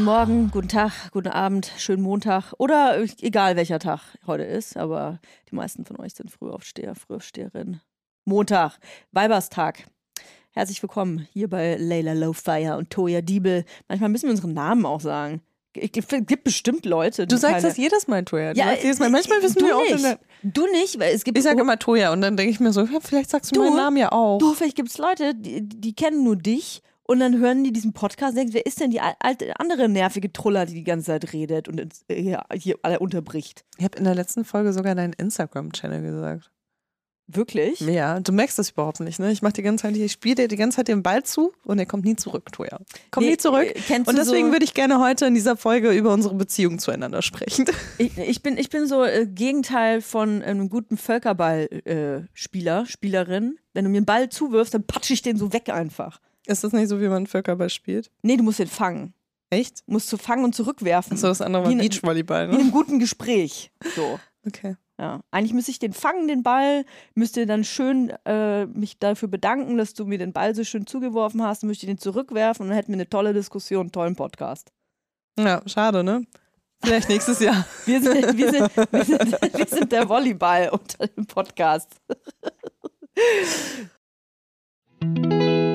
Guten Morgen, guten Tag, guten Abend, schönen Montag oder egal welcher Tag heute ist, aber die meisten von euch sind Frühaufsteher, Frühaufsteherin. Montag, Weiberstag. Herzlich willkommen hier bei Layla Lowfire und Toya Diebel. Manchmal müssen wir unseren Namen auch sagen. Es gibt bestimmt Leute. Du sagst keine... das jedes Mal, Toya. Du ja, jedes Mal. Manchmal wissen du wir auch. Nicht. Du nicht, weil es gibt. Ich sage immer Toya und dann denke ich mir so, ja, vielleicht sagst du, du meinen Namen ja auch. Du, vielleicht gibt es Leute, die, die kennen nur dich und dann hören die diesen Podcast und denken, wer ist denn die alte, andere nervige Truller, die die ganze Zeit redet und hier, hier alle unterbricht? Ich habe in der letzten Folge sogar deinen Instagram-Channel gesagt. Wirklich? Ja, du merkst das überhaupt nicht, ne? Ich mache die ganze Zeit, ich spiele dir die ganze Zeit den Ball zu und er kommt nie zurück, Toja. Kommt nee, nie zurück. Äh, und deswegen so würde ich gerne heute in dieser Folge über unsere Beziehung zueinander sprechen. Ich, ich bin, ich bin so äh, Gegenteil von einem guten Völkerball-Spieler, äh, Spielerin. Wenn du mir einen Ball zuwirfst, dann patsche ich den so weg einfach. Ist das nicht so, wie man Völkerball spielt? Nee, du musst den fangen. Echt? Du musst du fangen und zurückwerfen. Achso, das andere war Beachvolleyball, ne? Wie in einem guten Gespräch. So. Okay. Ja. Eigentlich müsste ich den fangen, den Ball, müsste dann schön äh, mich dafür bedanken, dass du mir den Ball so schön zugeworfen hast, müsste ich den zurückwerfen und dann hätten wir eine tolle Diskussion, einen tollen Podcast. Ja, schade, ne? Vielleicht nächstes Jahr. wir, sind, wir, sind, wir, sind, wir sind der Volleyball unter dem Podcast.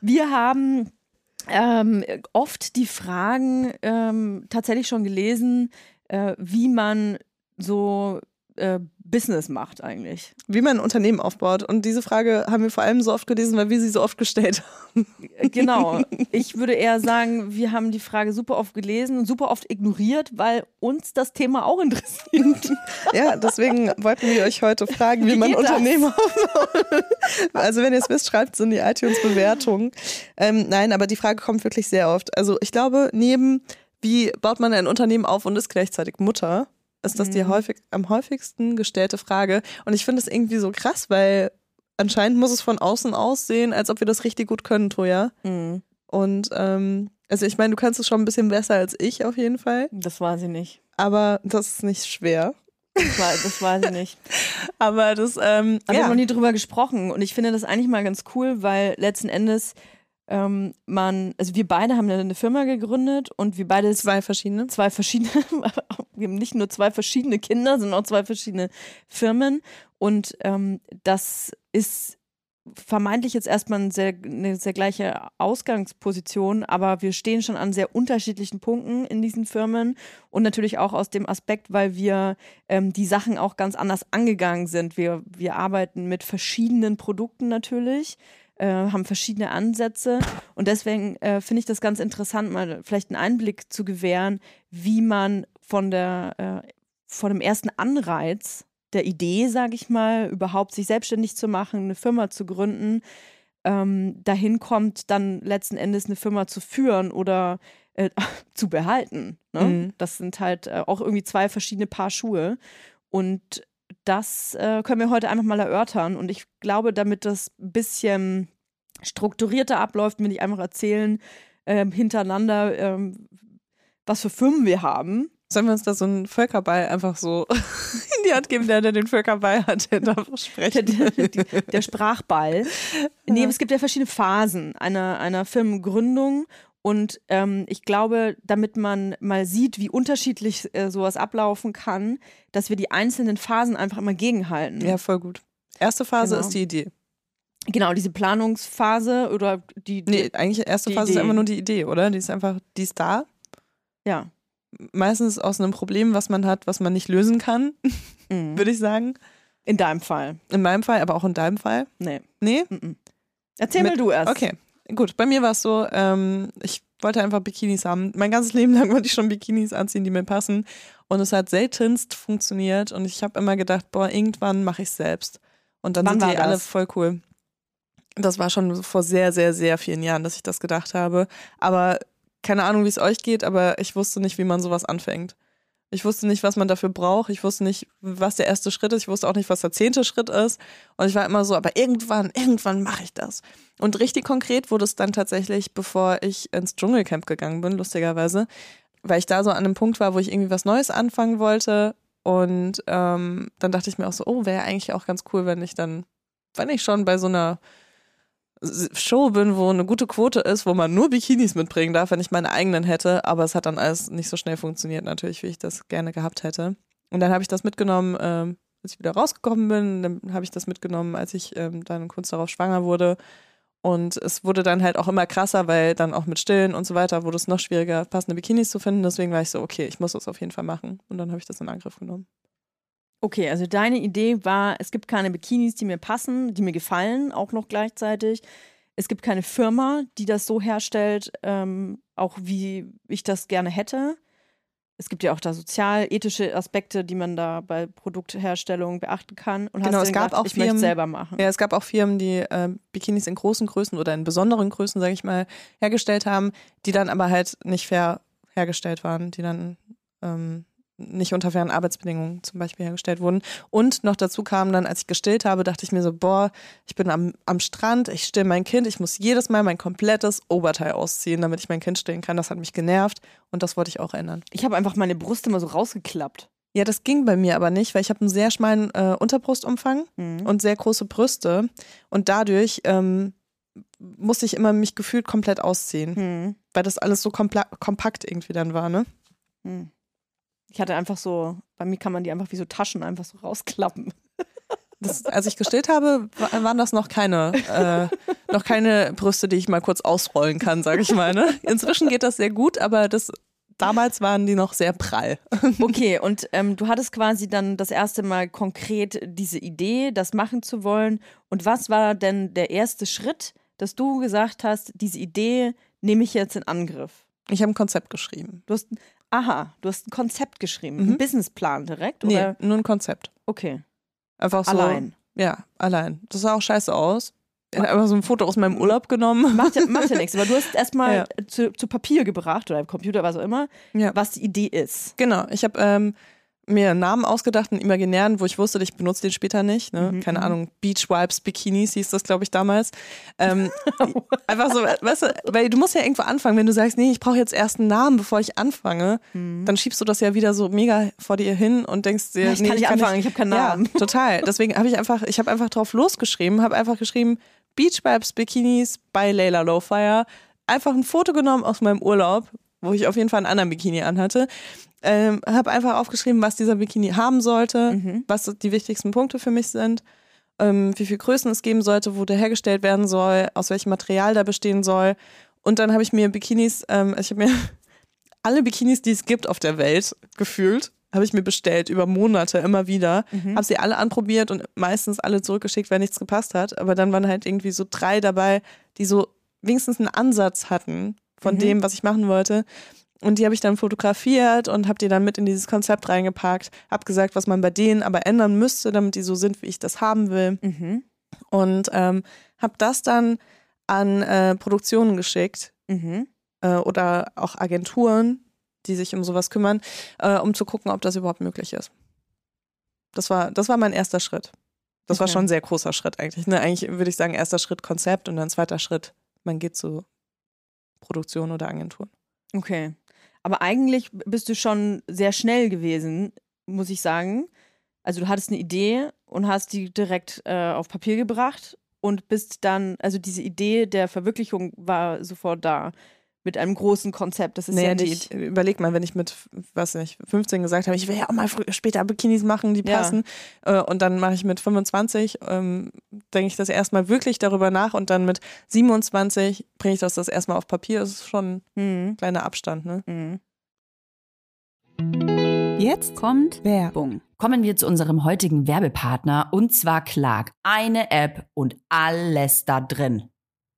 Wir haben ähm, oft die Fragen ähm, tatsächlich schon gelesen, äh, wie man so äh, Business macht eigentlich. Wie man ein Unternehmen aufbaut. Und diese Frage haben wir vor allem so oft gelesen, weil wir sie so oft gestellt haben. Genau. Ich würde eher sagen, wir haben die Frage super oft gelesen und super oft ignoriert, weil uns das Thema auch interessiert. Ja, deswegen wollten wir euch heute fragen, wie, wie man ein Unternehmen aufbaut. Also wenn ihr es wisst, schreibt es in die iTunes-Bewertung. Ähm, nein, aber die Frage kommt wirklich sehr oft. Also ich glaube, neben wie baut man ein Unternehmen auf und ist gleichzeitig Mutter, ist das die mhm. häufig, am häufigsten gestellte Frage. Und ich finde das irgendwie so krass, weil anscheinend muss es von außen aussehen, als ob wir das richtig gut können, Toja. Mhm. Und ähm, also ich meine, du kannst es schon ein bisschen besser als ich auf jeden Fall. Das weiß ich nicht. Aber das ist nicht schwer. Das, war, das weiß ich nicht. Aber das, ähm, Aber ja. wir haben noch nie drüber gesprochen. Und ich finde das eigentlich mal ganz cool, weil letzten Endes ähm, man, also wir beide haben eine Firma gegründet und wir beide Zwei verschiedene. zwei verschiedene, wir haben nicht nur zwei verschiedene Kinder, sondern auch zwei verschiedene Firmen. Und ähm, das ist vermeintlich jetzt erstmal eine sehr, eine sehr gleiche Ausgangsposition, aber wir stehen schon an sehr unterschiedlichen Punkten in diesen Firmen und natürlich auch aus dem Aspekt, weil wir ähm, die Sachen auch ganz anders angegangen sind. Wir, wir arbeiten mit verschiedenen Produkten natürlich äh, haben verschiedene Ansätze. Und deswegen äh, finde ich das ganz interessant, mal vielleicht einen Einblick zu gewähren, wie man von der äh, von dem ersten Anreiz der Idee, sage ich mal, überhaupt sich selbstständig zu machen, eine Firma zu gründen, ähm, dahin kommt, dann letzten Endes eine Firma zu führen oder äh, zu behalten. Ne? Mhm. Das sind halt äh, auch irgendwie zwei verschiedene Paar Schuhe. Und das äh, können wir heute einfach mal erörtern. Und ich glaube, damit das ein bisschen strukturierter abläuft, will ich einfach erzählen, ähm, hintereinander, ähm, was für Firmen wir haben. Sollen wir uns da so einen Völkerball einfach so in die Hand geben, der, der den Völkerball hat, der darf Der, sprechen? der, der Sprachball. Nee, es gibt ja verschiedene Phasen einer, einer Firmengründung. Und ähm, ich glaube, damit man mal sieht, wie unterschiedlich äh, sowas ablaufen kann, dass wir die einzelnen Phasen einfach immer gegenhalten. Ja, voll gut. Erste Phase Genau. ist die Idee. Genau, diese Planungsphase oder die, die Nee, eigentlich erste Phase ist Idee. einfach nur die Idee, oder? Die ist einfach, die ist da. ja. Meistens aus einem Problem, was man hat, was man nicht lösen kann, Mhm. würde ich sagen. In deinem Fall. In meinem Fall, aber auch in deinem Fall. Nee. Nee? Mhm. Erzähl Mit- mal du erst. Okay, gut. Bei mir war es so, ähm, ich wollte einfach Bikinis haben. Mein ganzes Leben lang wollte ich schon Bikinis anziehen, die mir passen. Und es hat seltenst funktioniert. Und ich habe immer gedacht, boah, irgendwann mache ich es selbst. Und dann Wann sind die alle das? voll cool. Das war schon vor sehr, sehr, sehr vielen Jahren, dass ich das gedacht habe. Aber keine Ahnung, wie es euch geht, aber ich wusste nicht, wie man sowas anfängt. Ich wusste nicht, was man dafür braucht. Ich wusste nicht, was der erste Schritt ist. Ich wusste auch nicht, was der zehnte Schritt ist. Und ich war immer so, aber irgendwann, irgendwann mache ich das. Und richtig konkret wurde es dann tatsächlich, bevor ich ins Dschungelcamp gegangen bin, lustigerweise, weil ich da so an einem Punkt war, wo ich irgendwie was Neues anfangen wollte. Und ähm, dann dachte ich mir auch so, oh, wäre eigentlich auch ganz cool, wenn ich dann, wenn ich schon bei so einer Show bin, wo eine gute Quote ist, wo man nur Bikinis mitbringen darf, wenn ich meine eigenen hätte. Aber es hat dann alles nicht so schnell funktioniert, natürlich, wie ich das gerne gehabt hätte. Und dann habe ich das mitgenommen, ähm, als ich wieder rausgekommen bin. Dann habe ich das mitgenommen, als ich ähm, dann kurz darauf schwanger wurde. Und es wurde dann halt auch immer krasser, weil dann auch mit Stillen und so weiter wurde es noch schwieriger, passende Bikinis zu finden. Deswegen war ich so, okay, ich muss das auf jeden Fall machen. Und dann habe ich das in Angriff genommen. Okay, also deine Idee war, es gibt keine Bikinis, die mir passen, die mir gefallen, auch noch gleichzeitig. Es gibt keine Firma, die das so herstellt, ähm, auch wie ich das gerne hätte. Es gibt ja auch da sozial-ethische Aspekte, die man da bei Produktherstellung beachten kann. Und Genau, hast es gab gedacht, auch ich möchte Firmen- selber machen. Ja, es gab auch Firmen, die äh, Bikinis in großen Größen oder in besonderen Größen, sage ich mal, hergestellt haben, die dann aber halt nicht fair hergestellt waren, die dann ähm, nicht unter fairen Arbeitsbedingungen zum Beispiel hergestellt wurden. Und noch dazu kam dann, als ich gestillt habe, dachte ich mir so, boah, ich bin am, am Strand, ich still mein Kind, ich muss jedes Mal mein komplettes Oberteil ausziehen, damit ich mein Kind stillen kann. Das hat mich genervt und das wollte ich auch ändern. Ich habe einfach meine Brust immer so rausgeklappt. Ja, das ging bei mir aber nicht, weil ich habe einen sehr schmalen äh, Unterbrustumfang Mhm. und sehr große Brüste und dadurch ähm, musste ich immer mich gefühlt komplett ausziehen, Hm. weil das alles so kompakt irgendwie dann war, ne? Hm. Ich hatte einfach so, bei mir kann man die einfach wie so Taschen einfach so rausklappen. Das, als ich gestillt habe, wa- waren das noch keine, äh, noch keine Brüste, die ich mal kurz ausrollen kann, sage ich mal. Ne? Inzwischen geht das sehr gut, aber das damals waren die noch sehr prall. Okay, und ähm, du hattest quasi dann das erste Mal konkret diese Idee, das machen zu wollen. Und was war denn der erste Schritt, dass du gesagt hast, diese Idee nehme ich jetzt in Angriff? Ich habe ein Konzept geschrieben. Du hast, aha, du hast ein Konzept geschrieben, Mhm. einen Businessplan direkt? Nee, Oder? nur ein Konzept. Okay, Einfach so. allein. Ja, allein. Das sah auch scheiße aus. Ich habe einfach so ein Foto aus meinem Urlaub genommen. Macht ja, macht ja nichts, aber du hast erstmal Ja. zu, zu Papier gebracht oder im Computer, was auch immer, Ja. was die Idee ist. Genau, ich habe ähm, mir einen Namen ausgedacht, einen imaginären, wo ich wusste, ich benutze den später nicht. Ne? Mhm, Keine mhm. Ahnung, Beach Wipes, Bikinis hieß das, glaube ich, damals. Ähm, einfach so, weißt du, weil du musst ja irgendwo anfangen. Wenn du sagst, nee, ich brauche jetzt erst einen Namen, bevor ich anfange, dann schiebst du das ja wieder so mega vor dir hin und denkst dir, Ja, ich nee, kann nicht anfangen, ich habe keinen Namen. Ja, total. Deswegen habe ich einfach, ich habe einfach drauf losgeschrieben, habe einfach geschrieben, Beach Vibes Bikinis bei Layla Lowfire einfach ein Foto genommen aus meinem Urlaub, wo ich auf jeden Fall einen anderen Bikini anhatte. Ähm, habe einfach aufgeschrieben, was dieser Bikini haben sollte, Mhm. was die wichtigsten Punkte für mich sind, ähm, wie viel Größen es geben sollte, wo der hergestellt werden soll, aus welchem Material der bestehen soll. Und dann habe ich mir Bikinis, ähm, ich habe mir alle Bikinis, die es gibt auf der Welt, gefühlt, habe ich mir bestellt über Monate immer wieder. Mhm. Habe sie alle anprobiert und meistens alle zurückgeschickt, weil nichts gepasst hat. Aber dann waren halt irgendwie so drei dabei, die so wenigstens einen Ansatz hatten von Mhm. dem, was ich machen wollte. Und die habe ich dann fotografiert und habe die dann mit in dieses Konzept reingepackt. Habe gesagt, was man bei denen aber ändern müsste, damit die so sind, wie ich das haben will. Mhm. Und ähm, habe das dann an äh, Produktionen geschickt Mhm. äh, oder auch Agenturen, die sich um sowas kümmern, äh, um zu gucken, ob das überhaupt möglich ist. Das war, das war mein erster Schritt. Das war Okay. schon ein sehr großer Schritt eigentlich. Ne? Eigentlich würde ich sagen, erster Schritt Konzept und dann zweiter Schritt, man geht zu Produktion oder Agenturen. Okay. Aber eigentlich bist du schon sehr schnell gewesen, muss ich sagen. Also du hattest eine Idee und hast die direkt äh, auf Papier gebracht und bist dann, also diese Idee der Verwirklichung war sofort da mit einem großen Konzept. Das ist Naja, ja die, nicht. überleg mal, wenn ich mit, was nicht, 15 gesagt habe, ich will ja auch mal später Bikinis machen, die Ja. passen. Äh, und dann mache ich mit 25, ähm, denke ich das erstmal wirklich darüber nach und dann mit 27 bringe ich das das erstmal auf Papier. Das ist schon ein Mhm. kleiner Abstand, ne? Mhm. Jetzt Kommt Werbung. Kommen wir zu unserem heutigen Werbepartner und zwar Clark. Eine App und alles da drin.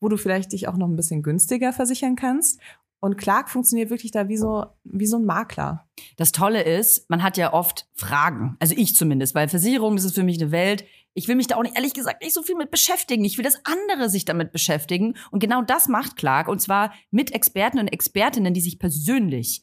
wo du vielleicht dich auch noch ein bisschen günstiger versichern kannst. Und Clark funktioniert wirklich da wie so, wie so ein Makler. Das Tolle ist, man hat ja oft Fragen. Also ich zumindest, weil Versicherung, das ist für mich eine Welt. Ich will mich da auch nicht, ehrlich gesagt, nicht so viel mit beschäftigen. Ich will, dass andere sich damit beschäftigen. Und genau das macht Clark. Und zwar mit Experten und Expertinnen, die sich persönlich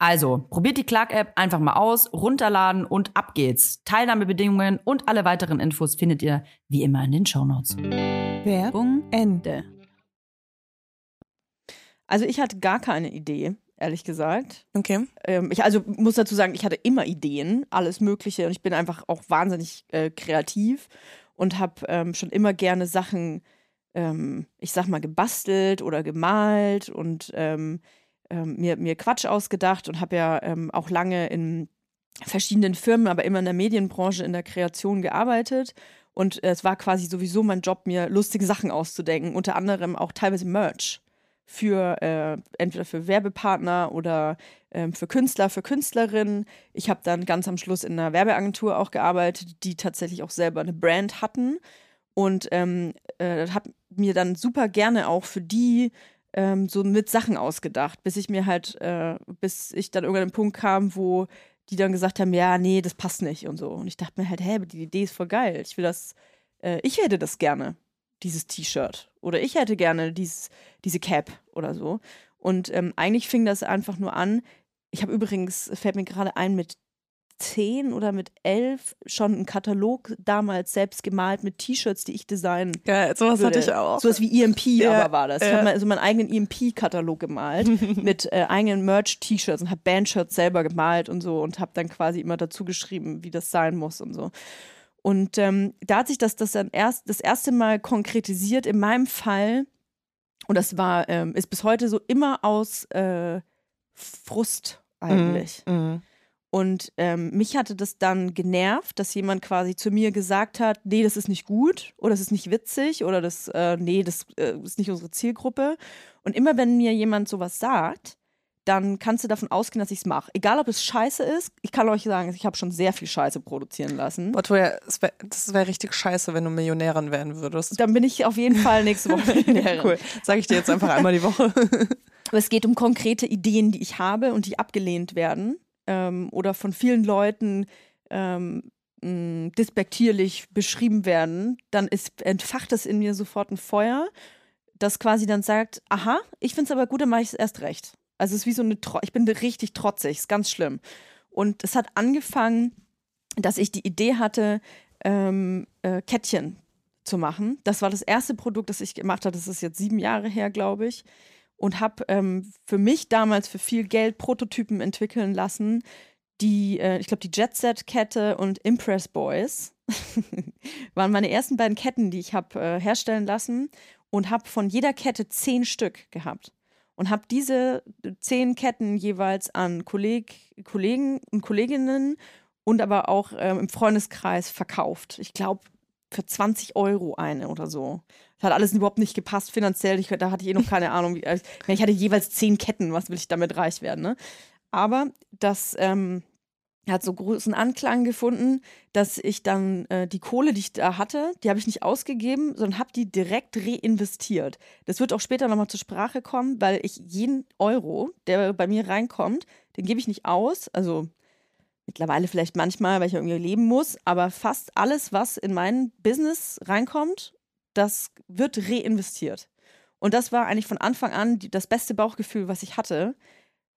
Also, probiert die Clark-App einfach mal aus, runterladen und ab geht's. Teilnahmebedingungen und alle weiteren Infos findet ihr wie immer in den Shownotes. Werbung Ende. Also ich hatte gar keine Idee, ehrlich gesagt. Okay. Ähm, ich also muss dazu sagen, ich hatte immer Ideen, alles Mögliche und ich bin einfach auch wahnsinnig äh, kreativ und habe ähm, schon immer gerne Sachen, ähm, ich sag mal, gebastelt oder gemalt und ähm, mir, mir Quatsch ausgedacht und habe ja ähm, auch lange in verschiedenen Firmen, aber immer in der Medienbranche, in der Kreation gearbeitet. Und äh, es war quasi sowieso mein Job, mir lustige Sachen auszudenken, unter anderem auch teilweise Merch für äh, entweder für Werbepartner oder ähm, für Künstler, für Künstlerinnen. Ich habe dann ganz am Schluss in einer Werbeagentur auch gearbeitet, die tatsächlich auch selber eine Brand hatten und ähm, äh, habe mir dann super gerne auch für die ähm, so mit Sachen ausgedacht, bis ich mir halt, äh, bis ich dann irgendwann an den Punkt kam, wo die dann gesagt haben, ja, nee, das passt nicht und so. Und ich dachte mir halt, hä, die Idee ist voll geil. Ich will das, äh, ich hätte das gerne. dieses T-Shirt. Oder ich hätte gerne dieses, diese Cap oder so. Und ähm, eigentlich fing das einfach nur an. Ich habe übrigens, fällt mir gerade ein, mit zehn oder mit elf schon einen Katalog damals selbst gemalt mit T-Shirts, die ich designen. Ja, sowas würde. hatte ich auch. Sowas wie EMP Ja, aber war das. Ich ja. habe mal so meinen eigenen EMP-Katalog gemalt mit äh, eigenen Merch-T-Shirts und habe Bandshirts selber gemalt und so und habe dann quasi immer dazu geschrieben, wie das sein muss und so. Und ähm, da hat sich das, das dann erst das erste Mal konkretisiert in meinem Fall. Und das war, ähm, ist bis heute so immer aus äh, Frust eigentlich. Mhm. Und ähm, mich hatte das dann genervt, dass jemand quasi zu mir gesagt hat, nee, das ist nicht gut oder das ist nicht witzig oder das, äh, nee, das äh, ist nicht unsere Zielgruppe. Und immer wenn mir jemand sowas sagt, dann kannst du davon ausgehen, dass ich es mache. Egal, ob es scheiße ist. Ich kann euch sagen, ich habe schon sehr viel Scheiße produzieren lassen. Boah, Toja, wär, das wäre richtig scheiße, wenn du Millionärin werden würdest. Dann bin ich auf jeden Fall nächste Woche Millionärin. cool. Sag ich dir jetzt einfach einmal die Woche. Aber es geht um konkrete Ideen, die ich habe und die abgelehnt werden ähm, oder von vielen Leuten ähm, mh, despektierlich beschrieben werden, dann ist, entfacht das in mir sofort ein Feuer, das quasi dann sagt, aha, ich finde es aber gut, dann mache ich es erst recht. Also es ist wie so eine, Tro ich bin richtig trotzig, ist ganz schlimm. Und es hat angefangen, dass ich die Idee hatte, ähm, äh, Kettchen zu machen. Das war das erste Produkt, das ich gemacht habe. Das ist jetzt sieben Jahre her, glaube ich. Und habe ähm, für mich damals für viel Geld Prototypen entwickeln lassen, die, äh, ich glaube, die Jet Set Kette und Impress Boys waren meine ersten beiden Ketten, die ich habe äh, herstellen lassen und habe von jeder Kette zehn Stück gehabt und habe diese zehn Ketten jeweils an Kolleg Kollegen und Kolleginnen und aber auch ähm, im Freundeskreis verkauft. Ich glaube, für 20 Euro eine oder so. Das hat alles überhaupt nicht gepasst finanziell. Ich, da hatte ich eh noch keine Ahnung. Wie, also, ich hatte jeweils zehn Ketten. Was will ich damit reich werden? Ne? Aber das ähm, hat so großen Anklang gefunden, dass ich dann äh, die Kohle, die ich da hatte, die habe ich nicht ausgegeben, sondern habe die direkt reinvestiert. Das wird auch später nochmal zur Sprache kommen, weil ich jeden Euro, der bei mir reinkommt, den gebe ich nicht aus. Also mittlerweile vielleicht manchmal, weil ich irgendwie leben muss, aber fast alles, was in mein Business reinkommt, das wird reinvestiert. Und das war eigentlich von Anfang an die, das beste Bauchgefühl, was ich hatte,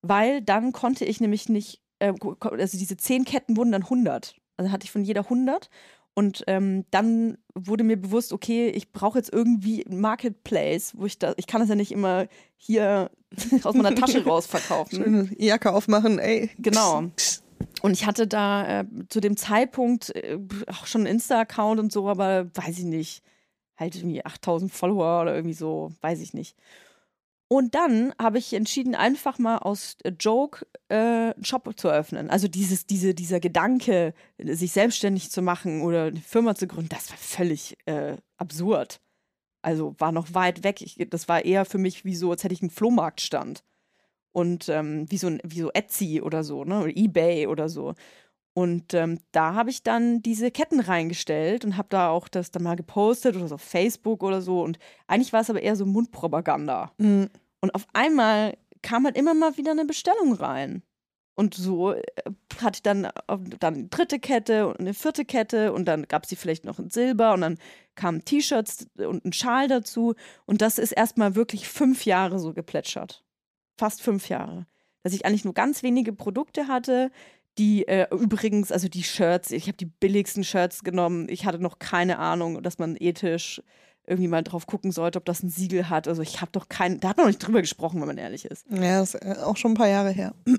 weil dann konnte ich nämlich nicht, äh, also diese zehn Ketten wurden dann 100. Also hatte ich von jeder 100. Und ähm, dann wurde mir bewusst, okay, ich brauche jetzt irgendwie ein Marketplace, wo ich da, ich kann das ja nicht immer hier aus meiner Tasche raus verkaufen. Schöne Jacke aufmachen, ey. Genau. Und ich hatte da äh, zu dem Zeitpunkt äh, auch schon einen Insta-Account und so, aber weiß ich nicht, halt irgendwie 8000 Follower oder irgendwie so, weiß ich nicht. Und dann habe ich entschieden, einfach mal aus äh, Joke äh, einen Shop zu eröffnen. Also dieses, diese, dieser Gedanke, sich selbstständig zu machen oder eine Firma zu gründen, das war völlig äh, absurd. Also war noch weit weg. Ich, das war eher für mich wie so, als hätte ich einen Flohmarktstand und ähm, wie, so ein, wie so Etsy oder so, ne? Oder Ebay oder so. Und ähm, da habe ich dann diese Ketten reingestellt und habe da auch das dann mal gepostet oder so auf Facebook oder so. Und eigentlich war es aber eher so Mundpropaganda. Mhm. Und auf einmal kam halt immer mal wieder eine Bestellung rein. Und so äh, hatte ich dann, äh, dann eine dritte Kette und eine vierte Kette und dann gab es die vielleicht noch in Silber und dann kamen T-Shirts und ein Schal dazu. Und das ist erstmal wirklich fünf Jahre so geplätschert fast fünf Jahre. Dass ich eigentlich nur ganz wenige Produkte hatte, die äh, übrigens, also die Shirts, ich habe die billigsten Shirts genommen. Ich hatte noch keine Ahnung, dass man ethisch irgendwie mal drauf gucken sollte, ob das ein Siegel hat. Also ich habe doch keinen, da hat man noch nicht drüber gesprochen, wenn man ehrlich ist. Ja, das ist auch schon ein paar Jahre her.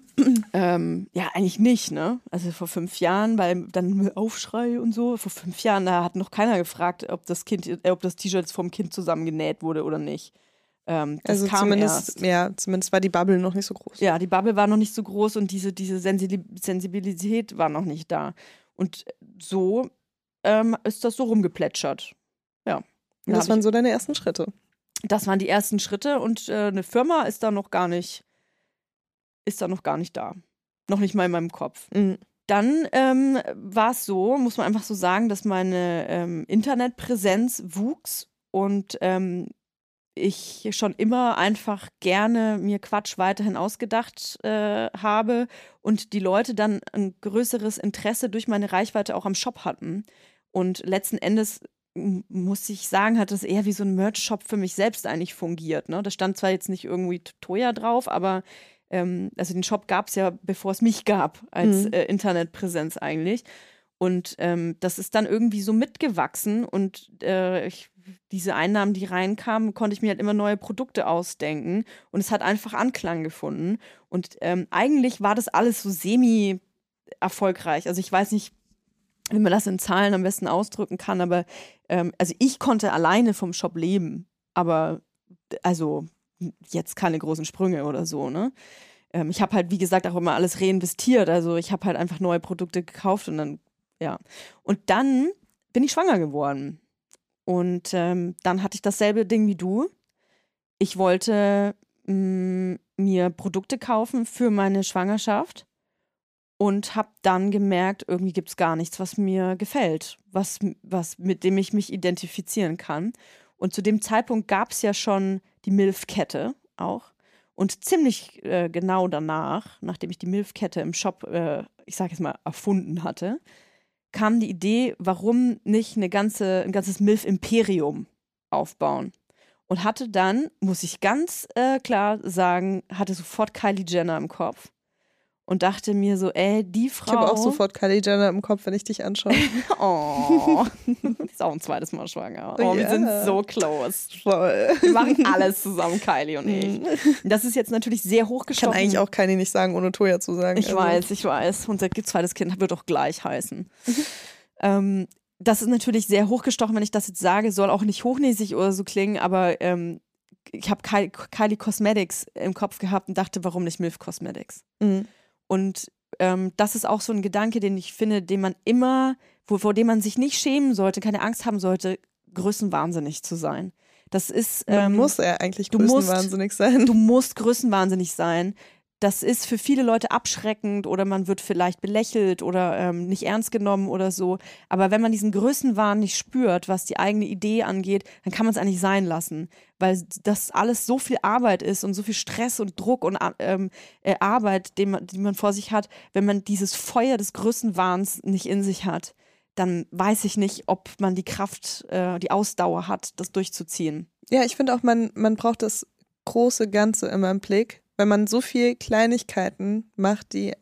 Ähm, ja, eigentlich nicht, ne? Also vor fünf Jahren, weil dann Aufschrei und so, vor fünf Jahren, da hat noch keiner gefragt, ob das Kind, äh, ob das T-Shirt vom Kind zusammengenäht wurde oder nicht. Ähm, das Also kam zumindest, erst. ja, zumindest war die Bubble noch nicht so groß. Ja, die Bubble war noch nicht so groß und diese, diese Sensi- Sensibilität war noch nicht da. Und so ähm, ist das so rumgeplätschert. Ja. Und Da das waren so deine ersten Schritte. ich, das waren die ersten Schritte und äh, eine Firma ist da noch gar nicht, ist da noch gar nicht da. Noch nicht mal in meinem Kopf. Mhm. Dann ähm, war es so, muss man einfach so sagen, dass meine ähm, Internetpräsenz wuchs und ähm, ich schon immer einfach gerne mir Quatsch weiterhin ausgedacht äh, habe und die Leute dann ein größeres Interesse durch meine Reichweite auch am Shop hatten. Und letzten Endes muss ich sagen, hat das eher wie so ein Merch-Shop für mich selbst eigentlich fungiert. Ne? Da stand zwar jetzt nicht irgendwie Toya drauf, aber ähm, also den Shop gab es ja, bevor es mich gab, als Mhm. äh, Internetpräsenz eigentlich. Und ähm, das ist dann irgendwie so mitgewachsen und äh, ich, diese Einnahmen, die reinkamen, konnte ich mir halt immer neue Produkte ausdenken und es hat einfach Anklang gefunden. Und ähm, eigentlich war das alles so semi-erfolgreich. Also ich weiß nicht, wie man das in Zahlen am besten ausdrücken kann, aber ähm, also ich konnte alleine vom Shop leben, aber also jetzt keine großen Sprünge oder so, ne? Ähm, ich habe halt, wie gesagt, auch immer alles reinvestiert. Also ich habe halt einfach neue Produkte gekauft und dann, ja. Und dann bin ich schwanger geworden. Und ähm, dann hatte ich dasselbe Ding wie du. Ich wollte mh, mir Produkte kaufen für meine Schwangerschaft und habe dann gemerkt, irgendwie gibt es gar nichts, was mir gefällt, was, was, mit dem ich mich identifizieren kann. Und zu dem Zeitpunkt gab es ja schon die Milf-Kette auch. Und ziemlich äh, genau danach, nachdem ich die Milf-Kette im Shop, äh, ich sage jetzt mal, erfunden hatte, kam die Idee, warum nicht eine ganze, ein ganzes Milf-Imperium aufbauen. Und hatte dann, muss ich ganz äh, klar sagen, hatte sofort Kylie Jenner im Kopf. Und dachte mir so, ey, die Frau. Ich habe auch sofort Kylie Jenner im Kopf, wenn ich dich anschaue. Oh, ist auch ein zweites Mal schwanger. Oh, wir Ja. sind so close. Voll. Wir machen alles zusammen, Kylie und ich. Das ist jetzt natürlich sehr Ich kann hochgestochen. eigentlich auch Kylie nicht sagen, ohne Toya zu sagen. Ich Also, weiß, ich weiß. Unser zweites Kind wird auch gleich heißen. ähm, das ist natürlich sehr hochgestochen, wenn ich das jetzt sage, soll auch nicht hochnäsig oder so klingen, aber ähm, ich habe Kylie, Kylie Cosmetics im Kopf gehabt und dachte, warum nicht Milf Cosmetics? Mhm. Und ähm, das ist auch so ein Gedanke, den ich finde, den man immer, wo, vor dem man sich nicht schämen sollte, keine Angst haben sollte, größenwahnsinnig zu sein. Das ist. Man ähm, muss ja eigentlich du musst- größenwahnsinnig sein. du musst größenwahnsinnig sein. Das ist für viele Leute abschreckend oder man wird vielleicht belächelt oder ähm, nicht ernst genommen oder so. Aber wenn man diesen Größenwahn nicht spürt, was die eigene Idee angeht, dann kann man es eigentlich sein lassen. Weil das alles so viel Arbeit ist und so viel Stress und Druck und ähm, äh, Arbeit, den man, die man vor sich hat, wenn man dieses Feuer des Größenwahns nicht in sich hat, dann weiß ich nicht, ob man die Kraft, äh, die Ausdauer hat, das durchzuziehen. Ja, ich finde auch, man, man braucht das große Ganze immer im Blick, weil man so viel Kleinigkeiten macht, die,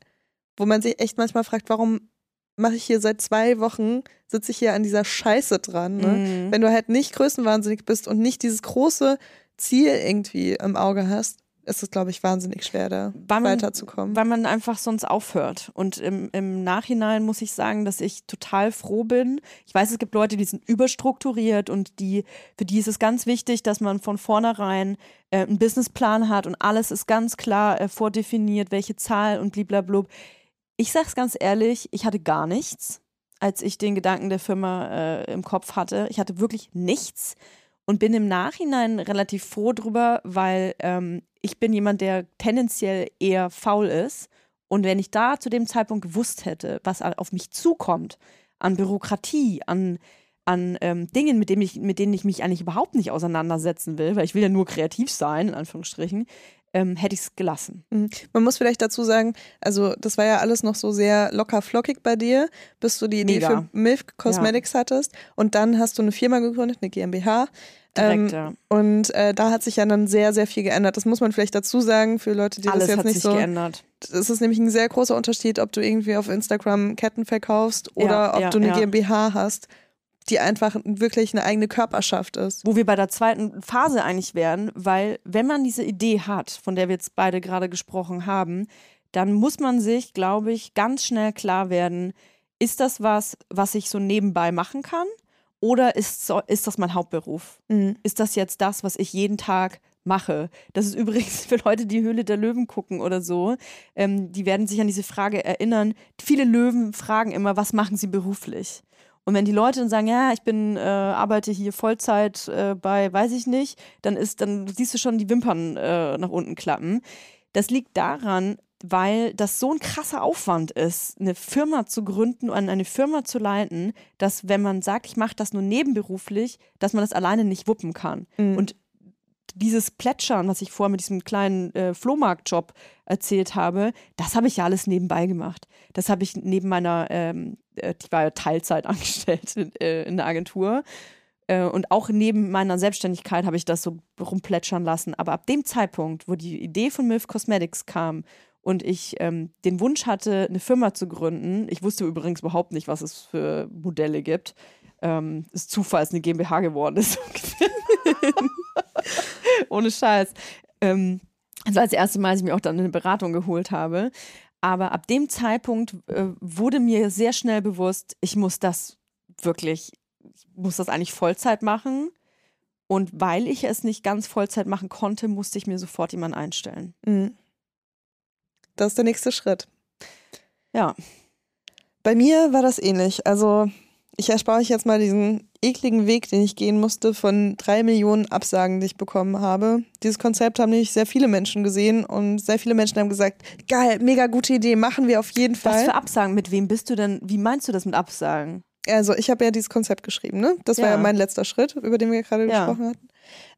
wo man sich echt manchmal fragt, warum mache ich hier seit zwei Wochen, sitze ich hier an dieser Scheiße dran. Ne? Mhm. Wenn du halt nicht größenwahnsinnig bist und nicht dieses große Ziel irgendwie im Auge hast, ist es, glaube ich, wahnsinnig schwer, da Weil man- weiterzukommen. weil man einfach sonst aufhört. Und im, im Nachhinein muss ich sagen, dass ich total froh bin. Ich weiß, es gibt Leute, die sind überstrukturiert und die, für die ist es ganz wichtig, dass man von vornherein äh, einen Businessplan hat und alles ist ganz klar äh, vordefiniert, welche Zahl und bliblablub. Ich sag's ganz ehrlich, ich hatte gar nichts, als ich den Gedanken der Firma äh, im Kopf hatte. Ich hatte wirklich nichts und bin im Nachhinein relativ froh drüber, weil ähm, ich bin jemand, der tendenziell eher faul ist. Und wenn ich da zu dem Zeitpunkt gewusst hätte, was auf mich zukommt, an Bürokratie, an, an ähm, Dingen, mit, dem ich, mit denen ich mich eigentlich überhaupt nicht auseinandersetzen will, weil ich will ja nur kreativ sein, in Anführungsstrichen, ähm, hätte ich es gelassen. Man muss vielleicht dazu sagen, also das war ja alles noch so sehr locker flockig bei dir, bis du die Idee Mega. für Milf Cosmetics hattest und dann hast du eine Firma gegründet, eine GmbH. Direkt, Ähm, ja. Und äh, da hat sich ja dann sehr, sehr viel geändert. Das muss man vielleicht dazu sagen für Leute, die Alles das jetzt hat nicht sich so. geändert. Es ist nämlich ein sehr großer Unterschied, ob du irgendwie auf Instagram Ketten verkaufst oder Ja, ob ja, du eine. GmbH hast, die einfach wirklich eine eigene Körperschaft ist. wo wir bei der zweiten Phase eigentlich wären, weil wenn man diese Idee hat, von der wir jetzt beide gerade gesprochen haben, dann muss man sich, glaube ich, ganz schnell klar werden, ist das was, was ich so nebenbei machen kann oder ist, so, ist das mein Hauptberuf? Mhm. Ist das jetzt das, was ich jeden Tag mache? Das ist übrigens für Leute, die Höhle der Löwen gucken oder so, ähm, die werden sich an diese Frage erinnern. Viele Löwen fragen immer, was machen sie beruflich? Und wenn die Leute dann sagen, ja, ich bin, äh, arbeite hier Vollzeit äh, bei, weiß ich nicht, dann ist, dann siehst du schon die Wimpern äh, nach unten klappen. Das liegt daran, weil das so ein krasser Aufwand ist, eine Firma zu gründen und eine Firma zu leiten, dass wenn man sagt, ich mache das nur nebenberuflich, dass man das alleine nicht wuppen kann. Mhm. Und dieses Plätschern, was ich vorher mit diesem kleinen äh, Flohmarktjob erzählt habe, das habe ich ja alles nebenbei gemacht. Das habe ich neben meiner, ähm, äh, ich war ja Teilzeit angestellt in, äh, in der Agentur. Äh, und auch neben meiner Selbstständigkeit habe ich das so rumplätschern lassen. Aber ab dem Zeitpunkt, wo die Idee von MILF Cosmetics kam und ich ähm, den Wunsch hatte, eine Firma zu gründen, ich wusste übrigens überhaupt nicht, was es für Modelle gibt. Ähm, ist Zufall, es eine GmbH geworden ist. Ohne Scheiß. Ähm, das war das erste Mal, dass ich mir auch dann eine Beratung geholt habe. Aber ab dem Zeitpunkt äh, wurde mir sehr schnell bewusst, ich muss das wirklich, ich muss das eigentlich Vollzeit machen. Und weil ich es nicht ganz Vollzeit machen konnte, musste ich mir sofort jemanden einstellen. Mhm. Das ist der nächste Schritt. Ja. Bei mir war das ähnlich. Also ich erspare euch jetzt mal diesen ekligen Weg, den ich gehen musste von drei Millionen Absagen, die ich bekommen habe. Dieses Konzept haben nämlich sehr viele Menschen gesehen und sehr viele Menschen haben gesagt, geil, mega gute Idee, machen wir auf jeden Fall. Was für Absagen? Mit wem bist du denn? Wie meinst du das mit Absagen? Also ich habe ja dieses Konzept geschrieben, ne? Das war Ja. ja mein letzter Schritt, über den wir gerade Ja. gesprochen hatten.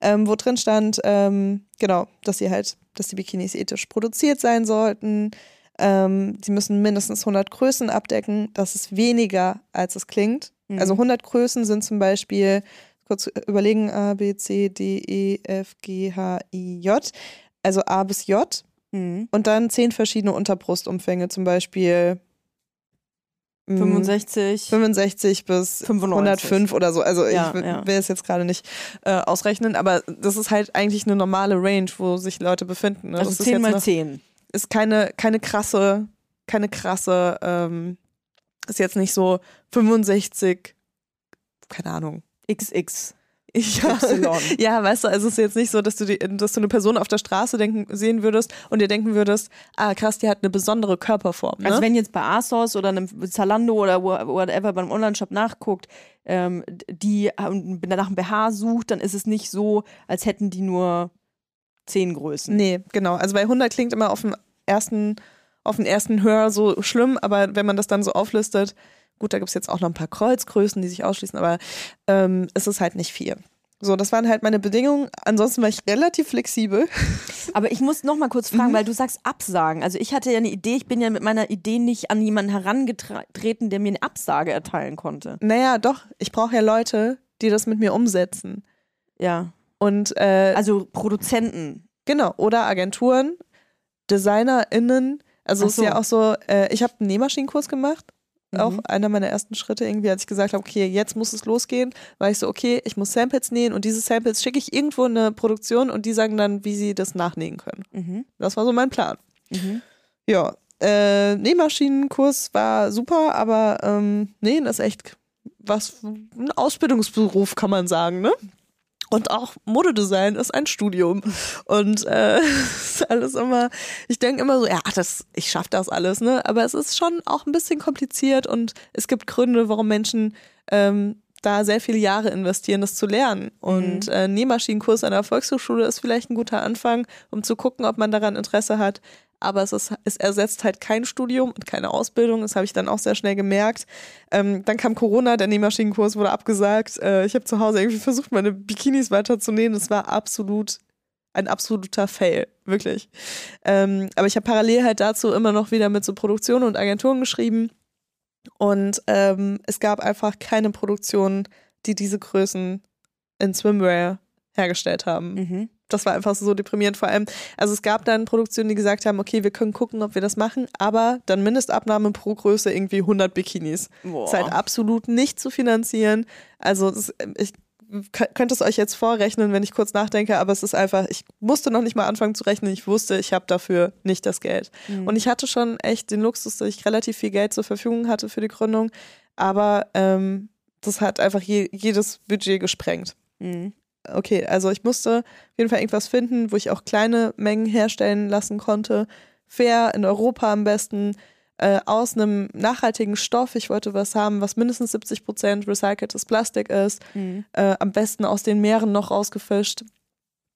Ähm, wo drin stand, ähm, genau, dass sie halt, dass die Bikinis ethisch produziert sein sollten. Ähm, sie müssen mindestens 100 Größen abdecken. Das ist weniger, als es klingt. Mhm. Also 100 Größen sind zum Beispiel, kurz überlegen, A, B, C, D, E, F, G, H, I, J. Also A bis J. Mhm. Und dann zehn verschiedene Unterbrustumfänge, zum Beispiel 65. 65 bis 95. 105 oder so. Also Ja, ich will, ja. will es jetzt gerade nicht äh, ausrechnen, aber das ist halt eigentlich eine normale Range, wo sich Leute befinden. Ne? Also das ist 10 jetzt mal noch, 10. ist keine, keine krasse, keine krasse, ähm, ist jetzt nicht so 65, keine Ahnung. XX. Ja, ja, weißt du, also es ist jetzt nicht so, dass du, die, dass du eine Person auf der Straße denken, sehen würdest und dir denken würdest, ah krass, die hat eine besondere Körperform. Ne? Also wenn jetzt bei ASOS oder einem Zalando oder whatever beim Onlineshop nachguckt, ähm, die ähm, nach einem BH sucht, dann ist es nicht so, als hätten die nur 10 Größen. Nee, genau. Also bei 100 klingt immer auf dem ersten, auf den ersten Hör so schlimm, aber wenn man das dann so auflistet, gut, da gibt es jetzt auch noch ein paar Kreuzgrößen, die sich ausschließen, aber ähm, es ist halt nicht viel. So, das waren halt meine Bedingungen. Ansonsten war ich relativ flexibel. Aber ich muss noch mal kurz fragen, Mhm. weil du sagst Absagen. Also ich hatte ja eine Idee, ich bin ja mit meiner Idee nicht an jemanden herangetreten, der mir eine Absage erteilen konnte. Naja, doch, ich brauche ja Leute, die das mit mir umsetzen. Ja. Und äh, Also Produzenten. genau, oder Agenturen, DesignerInnen. Also es ist ja auch so, äh, ich habe einen Nähmaschinenkurs gemacht. Auch Mhm. einer meiner ersten Schritte irgendwie, als ich gesagt habe, okay, jetzt muss es losgehen, war ich so, okay, ich muss Samples nähen und diese Samples schicke ich irgendwo in eine Produktion und die sagen dann, wie sie das nachnähen können. Mhm. Das war so mein Plan. Mhm. Ja, äh, Nähmaschinenkurs war super, aber ähm, Nähen ist echt was, ein Ausbildungsberuf, kann man sagen, ne? Und auch Modedesign ist ein Studium. Und äh, ist alles immer, ich denke immer so, ja, das, ich schaffe das alles, ne? Aber es ist schon auch ein bisschen kompliziert und es gibt Gründe, warum Menschen ähm, da sehr viele Jahre investieren, das zu lernen. Und äh, Nähmaschinenkurs an der Volkshochschule ist vielleicht ein guter Anfang, um zu gucken, ob man daran Interesse hat. Aber es, ist, es ersetzt halt kein Studium und keine Ausbildung. Das habe ich dann auch sehr schnell gemerkt. Ähm, dann kam Corona, der Nähmaschinenkurs wurde abgesagt. Äh, ich habe zu Hause irgendwie versucht, meine Bikinis weiterzunähen. Das war absolut ein absoluter Fail, wirklich. Ähm, aber ich habe parallel halt dazu immer noch wieder mit so Produktionen und Agenturen geschrieben. Und ähm, es gab einfach keine Produktionen, die diese Größen in Swimwear hergestellt haben. Mhm. Das war einfach so deprimierend. Vor allem, also es gab dann Produktionen, die gesagt haben, okay, wir können gucken, ob wir das machen, aber dann Mindestabnahme pro Größe irgendwie 100 Bikinis. Boah. Ist halt absolut nicht zu finanzieren. Also das, ich könnte es euch jetzt vorrechnen, wenn ich kurz nachdenke, aber es ist einfach, ich musste noch nicht mal anfangen zu rechnen. Ich wusste, ich habe dafür nicht das Geld. Mhm. Und ich hatte schon echt den Luxus, dass ich relativ viel Geld zur Verfügung hatte für die Gründung, aber ähm, das hat einfach je, jedes Budget gesprengt Mhm. Okay, also ich musste auf jeden Fall irgendwas finden, wo ich auch kleine Mengen herstellen lassen konnte. Fair in Europa am besten, äh, aus einem nachhaltigen Stoff. Ich wollte was haben, was mindestens 70 Prozent recyceltes Plastik ist. Mhm. Äh, am besten aus den Meeren noch rausgefischt.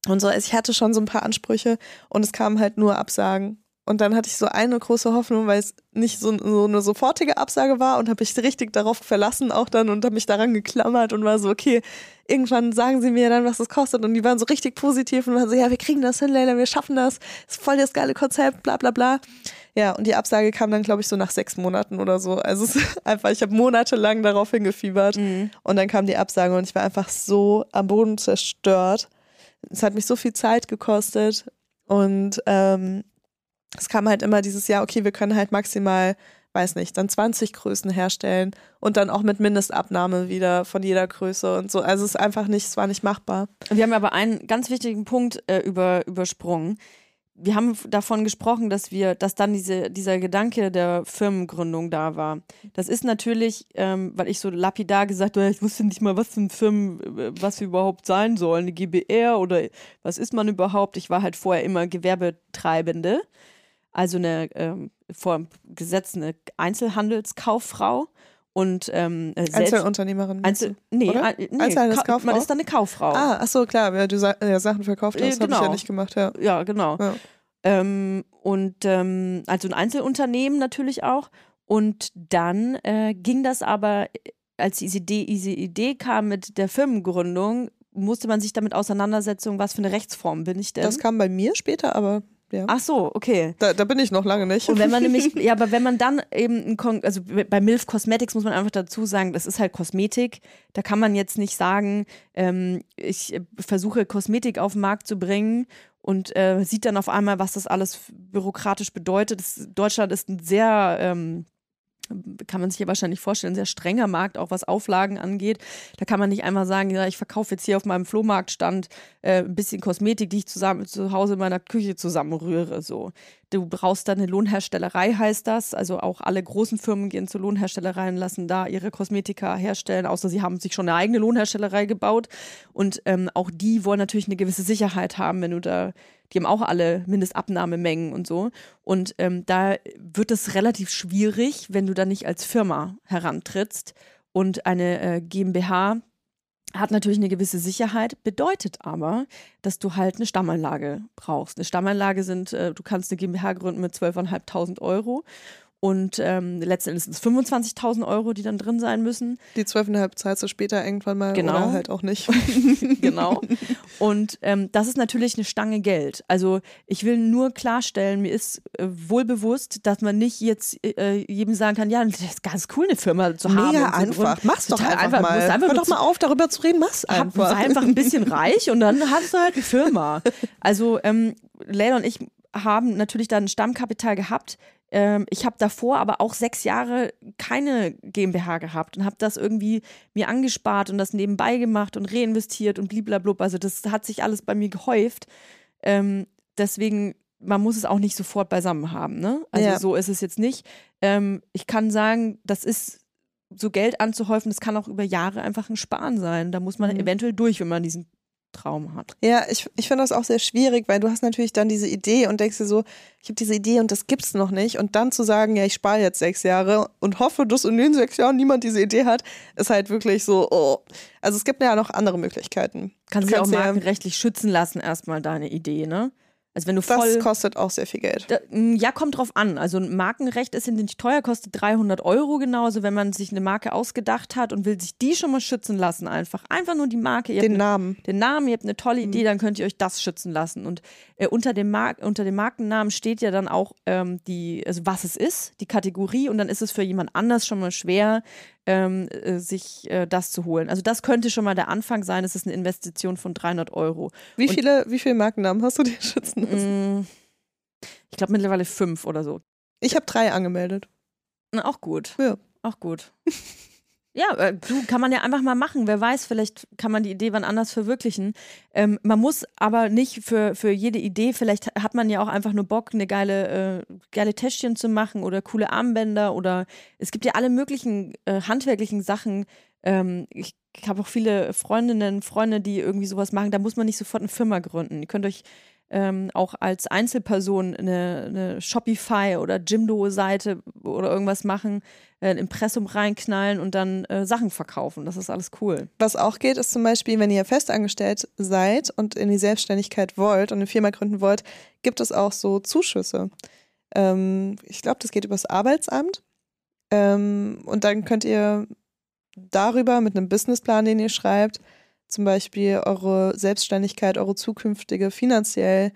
Und so, also ich hatte schon so ein paar Ansprüche und es kamen halt nur Absagen. Und dann hatte ich so eine große Hoffnung, weil es nicht so, so eine sofortige Absage war und habe mich richtig darauf verlassen auch dann und habe mich daran geklammert und war so, okay, irgendwann sagen sie mir dann, was das kostet. Und die waren so richtig positiv und waren so, ja, wir kriegen das hin, Leila, wir schaffen das. Ist voll das geile Konzept, bla bla bla. Ja, und die Absage kam dann, glaube ich, so nach sechs Monaten oder so. Also es ist einfach, ich habe monatelang darauf hingefiebert. Mhm. Und dann kam die Absage und ich war einfach so am Boden zerstört. Es hat mich so viel Zeit gekostet. Und ähm, es kam halt immer dieses Jahr, okay, wir können halt maximal, weiß nicht, dann 20 Größen herstellen und dann auch mit Mindestabnahme wieder von jeder Größe und so. Also es ist einfach nicht, es war nicht machbar. Wir haben aber einen ganz wichtigen Punkt äh, über, übersprungen. Wir haben davon gesprochen, dass wir, dass dann diese, dieser Gedanke der Firmengründung da war. Das ist natürlich, ähm, weil ich so lapidar gesagt habe, ich wusste nicht mal, was für ein Firmen, äh, was wir überhaupt sein sollen, eine GBR oder was ist man überhaupt? Ich war halt vorher immer Gewerbetreibende, also eine ähm, vor dem Gesetz eine Einzelhandelskauffrau und ähm, äh, Einzelunternehmerin. Einzel, nee, oder? nee Einzelhandelskauffrau? man ist dann eine Kauffrau. Ah, ach so, klar, ja, du Sa ja, Sachen verkauft hast, Äh, habe ich genau. ja nicht gemacht, ja. Ja, genau. Ja. Ähm, und ähm, also ein Einzelunternehmen natürlich auch. Und dann äh, ging das aber, äh, als diese Idee, diese Idee kam mit der Firmengründung, musste man sich damit auseinandersetzen, was für eine Rechtsform bin ich denn? Das kam bei mir später, aber ja. Ach so, okay. Da, da bin ich noch lange nicht. Und wenn man nämlich, ja, aber wenn man dann eben, also bei MILF Cosmetics muss man einfach dazu sagen, das ist halt Kosmetik. Da kann man jetzt nicht sagen, ähm, ich äh, versuche Kosmetik auf den Markt zu bringen und äh, sieht dann auf einmal, was das alles bürokratisch bedeutet. Das, Deutschland ist ein sehr, ähm, kann man sich ja wahrscheinlich vorstellen, sehr strenger Markt, auch was Auflagen angeht. Da kann man nicht einmal sagen, ja, ich verkaufe jetzt hier auf meinem Flohmarktstand äh, ein bisschen Kosmetik, die ich zusammen zu Hause in meiner Küche zusammenrühre. So. Du brauchst dann eine Lohnherstellerei, heißt das. Also auch alle großen Firmen gehen zu Lohnherstellereien, lassen da ihre Kosmetika herstellen, außer sie haben sich schon eine eigene Lohnherstellerei gebaut. Und ähm, auch die wollen natürlich eine gewisse Sicherheit haben, wenn du da, die haben auch alle Mindestabnahmemengen und so. Und ähm, da wird es relativ schwierig, wenn du da nicht als Firma herantrittst. Und eine äh, GmbH hat natürlich eine gewisse Sicherheit, bedeutet aber, dass du halt eine Stammanlage brauchst. Eine Stammanlage sind, äh, du kannst eine GmbH gründen mit 12.500 Euro und ähm, letztendlich sind es 25.000 Euro, die dann drin sein müssen. Die 12,5 zahlst du später irgendwann mal Genau. oder halt auch nicht. genau. Und ähm, das ist natürlich eine Stange Geld. Also ich will nur klarstellen, mir ist äh, wohl bewusst, dass man nicht jetzt äh, jedem sagen kann, ja, das ist ganz cool, eine Firma zu haben. Mega einfach. Mach's doch einfach, Du mal. einfach Hör doch mal auf, darüber zu reden. Mach's hab, einfach. sei einfach ein bisschen reich und dann hast du halt eine Firma. Also ähm, Leila und ich haben natürlich dann ein Stammkapital gehabt. Ähm, ich habe davor aber auch sechs Jahre keine GmbH gehabt und habe das irgendwie mir angespart und das nebenbei gemacht und reinvestiert und bliblablub. Also das hat sich alles bei mir gehäuft. Ähm, deswegen, man muss es auch nicht sofort beisammen haben. Ne? Also Ja. so ist es jetzt nicht. Ähm, ich kann sagen, das ist so Geld anzuhäufen, das kann auch über Jahre einfach ein Sparen sein. Da muss man Mhm. eventuell durch, wenn man diesen Traum hat. Ja, ich, ich finde das auch sehr schwierig, weil du hast natürlich dann diese Idee und denkst dir so, ich habe diese Idee und das gibt's noch nicht. Und dann zu sagen, ja, ich spare jetzt sechs Jahre und hoffe, dass in den sechs Jahren niemand diese Idee hat, ist halt wirklich so, oh. Also es gibt ja noch andere Möglichkeiten. Kannst Du du auch kannst ja- markenrechtlich schützen lassen, erstmal deine Idee, ne? Also wenn du Das voll. kostet auch sehr viel Geld. Da- mm, Ja, kommt drauf an. Also ein Markenrecht ist nicht teuer, kostet 300 Euro genauso, wenn man sich eine Marke ausgedacht hat und will sich die schon mal schützen lassen einfach. Einfach nur die Marke. Den eine- Namen. den Namen, ihr habt eine tolle Mhm. Idee, dann könnt ihr euch das schützen lassen. Und äh, unter, dem Mar unter dem Markennamen steht ja dann auch ähm, die, also was es ist, die Kategorie und dann ist es für jemand anders schon mal schwer, ähm, äh, sich äh, das zu holen. Also das könnte schon mal der Anfang sein. Es ist eine Investition von 300 Euro. Wie Und- viele, wie viele Markennamen hast du dir schützen lassen? Mm, Ich glaube mittlerweile fünf oder so. Ich habe drei angemeldet. Na, auch gut. Ja. Auch gut. Ja, äh, du kann man ja einfach mal machen. Wer weiß, vielleicht kann man die Idee wann anders verwirklichen. Ähm, man muss aber nicht für, für jede Idee, vielleicht hat man ja auch einfach nur Bock, eine geile, äh, geile Täschchen zu machen oder coole Armbänder oder es gibt ja alle möglichen äh, handwerklichen Sachen. Ähm, ich habe auch viele Freundinnen, Freunde, die irgendwie sowas machen. Da muss man nicht sofort eine Firma gründen. Ihr könnt euch ähm, auch als Einzelperson eine, eine Shopify oder Jimdo-Seite oder irgendwas machen, äh, ein Impressum reinknallen und dann äh, Sachen verkaufen. Das ist alles cool. Was auch geht, ist zum Beispiel, wenn ihr festangestellt seid und in die Selbstständigkeit wollt und eine Firma gründen wollt, gibt es auch so Zuschüsse. Ähm, ich glaube, das geht übers Arbeitsamt. Ähm, und dann könnt ihr darüber mit einem Businessplan, den ihr schreibt, zum Beispiel eure Selbstständigkeit, eure zukünftige finanziell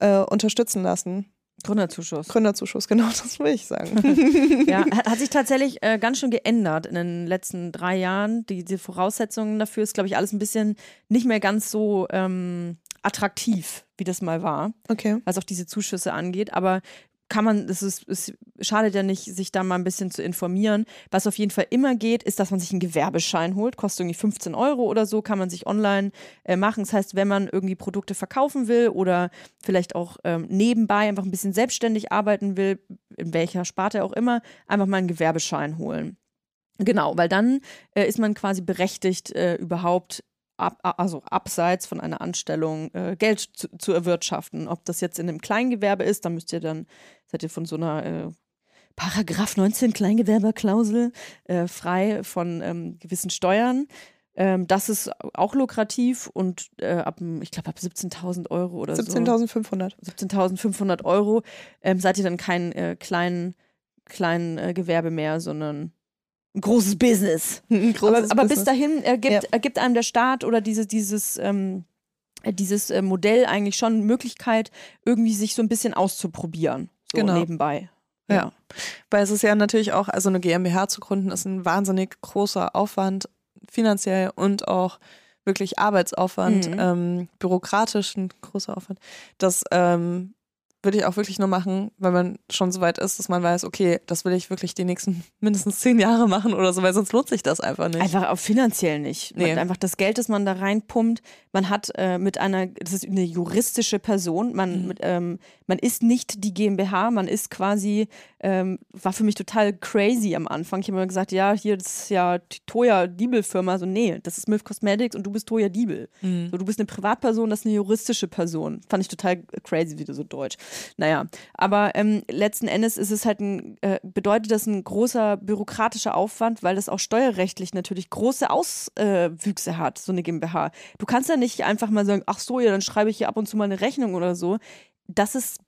äh, unterstützen lassen. Gründerzuschuss. Gründerzuschuss, genau, das will ich sagen. ja, hat, sich tatsächlich äh, ganz schön geändert in den letzten drei Jahren. Die, die Voraussetzungen dafür ist, glaube ich, alles ein bisschen nicht mehr ganz so ähm, attraktiv, wie das mal war. Okay. Was auch diese Zuschüsse angeht. Aber kann man, es, ist, es schadet ja nicht, sich da mal ein bisschen zu informieren. Was auf jeden Fall immer geht, ist, dass man sich einen Gewerbeschein holt. Kostet irgendwie 15 Euro oder so, kann man sich online äh, machen. Das heißt, wenn man irgendwie Produkte verkaufen will oder vielleicht auch ähm, nebenbei einfach ein bisschen selbstständig arbeiten will, in welcher Sparte auch immer, einfach mal einen Gewerbeschein holen. Genau, weil dann äh, ist man quasi berechtigt, äh, überhaupt ab, also abseits von einer Anstellung äh, Geld zu, zu, erwirtschaften. Ob das jetzt in einem Kleingewerbe ist, dann müsst ihr dann, seid ihr von so einer äh, Paragraph 19 Kleingewerberklausel äh, frei von ähm, gewissen Steuern. Ähm, das ist auch lukrativ und äh, ab, ich glaube, ab 17.000 Euro oder 17 so. 17.500. 17.500 Euro ähm, seid ihr dann kein äh, klein, klein äh, Gewerbe mehr, sondern ein großes Business. Ein großes aber, aber Business. bis dahin ergibt, Ja. ergibt einem der Staat oder diese, dieses, ähm, äh, dieses äh, Modell eigentlich schon Möglichkeit, irgendwie sich so ein bisschen auszuprobieren. So Genau. nebenbei. Ja. Weil es ist ja natürlich auch, also eine GmbH zu gründen, ist ein wahnsinnig großer Aufwand, finanziell und auch wirklich Arbeitsaufwand, Mhm. ähm, bürokratisch ein großer Aufwand. Das ähm, würde ich auch wirklich nur machen, weil man schon so weit ist, dass man weiß, okay, das will ich wirklich die nächsten mindestens zehn Jahre machen oder so, weil sonst lohnt sich das einfach nicht. Einfach auch finanziell nicht. Nee. Man, einfach das Geld, das man da reinpumpt, man hat äh, mit einer, das ist eine juristische Person, man, Mhm. mit, ähm, man ist nicht die GmbH, man ist quasi, ähm, war für mich total crazy am Anfang. Ich habe immer gesagt, ja, hier, das ist ja Toya Diebel Firma. So, nee, das ist Milf Cosmetics und du bist Toya Diebel. Mhm. So, du bist eine Privatperson, das ist eine juristische Person. Fand ich total crazy, wieder so deutsch. Naja, aber ähm, letzten Endes ist es halt ein, äh, bedeutet das ein großer bürokratischer Aufwand, weil das auch steuerrechtlich natürlich große Auswüchse hat, so eine GmbH. Du kannst ja nicht einfach mal sagen, ach so, ja, dann schreibe ich hier ab und zu mal eine Rechnung oder so. Das ist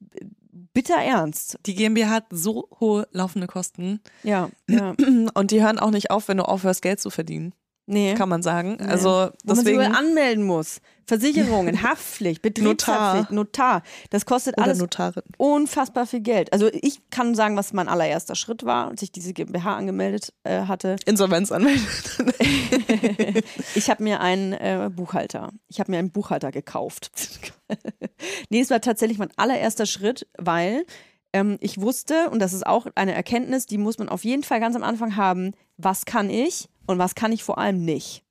bitter ernst. Die GmbH hat so hohe laufende Kosten Ja, ja. und die hören auch nicht auf, wenn du aufhörst, Geld zu verdienen, Nee. kann man sagen. Nee. Also Wo man sich deswegen anmelden muss. Versicherungen, Haftpflicht, Betriebshaftpflicht, Notar. Das kostet oder alles Notarin. unfassbar viel Geld. Also ich kann sagen, was mein allererster Schritt war, als ich diese GmbH angemeldet äh, hatte. Insolvenz anmelden. ich habe mir einen äh, Buchhalter, ich habe mir einen Buchhalter gekauft. nee, es war tatsächlich mein allererster Schritt, weil ähm, ich wusste, und das ist auch eine Erkenntnis, die muss man auf jeden Fall ganz am Anfang haben, was kann ich und was kann ich vor allem nicht.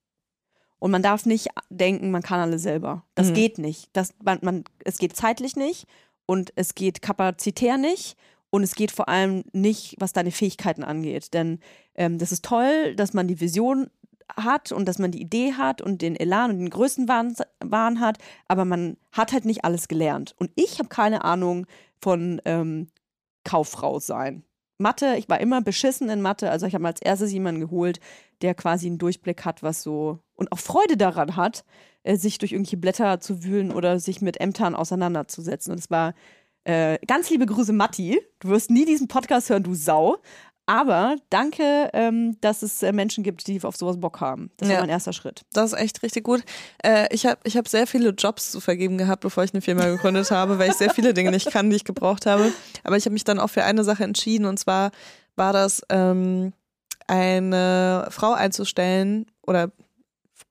Und man darf nicht denken, man kann alles selber. Das Mhm. geht nicht. Das, man, man, es geht zeitlich nicht und es geht kapazitär nicht und es geht vor allem nicht, was deine Fähigkeiten angeht. Denn ähm, das ist toll, dass man die Vision hat und dass man die Idee hat und den Elan und den größten Wahn, Wahn hat, aber man hat halt nicht alles gelernt. Und ich habe keine Ahnung von ähm, Kauffrau sein. Mathe, ich war immer beschissen in Mathe, also ich habe als erstes jemanden geholt, der quasi einen Durchblick hat, was so und auch Freude daran hat, äh, sich durch irgendwelche Blätter zu wühlen oder sich mit Ämtern auseinanderzusetzen. Und es war äh, ganz liebe Grüße, Matti. Du wirst nie diesen Podcast hören, du Sau. Aber danke, ähm, dass es äh, Menschen gibt, die auf sowas Bock haben. Das Ja. war mein erster Schritt. Das ist echt richtig gut. Äh, ich habe ich hab sehr viele Jobs zu vergeben gehabt, bevor ich eine Firma gegründet habe, weil ich sehr viele Dinge nicht kann, die ich gebraucht habe. Aber ich habe mich dann auch für eine Sache entschieden und zwar war das ähm, eine Frau einzustellen oder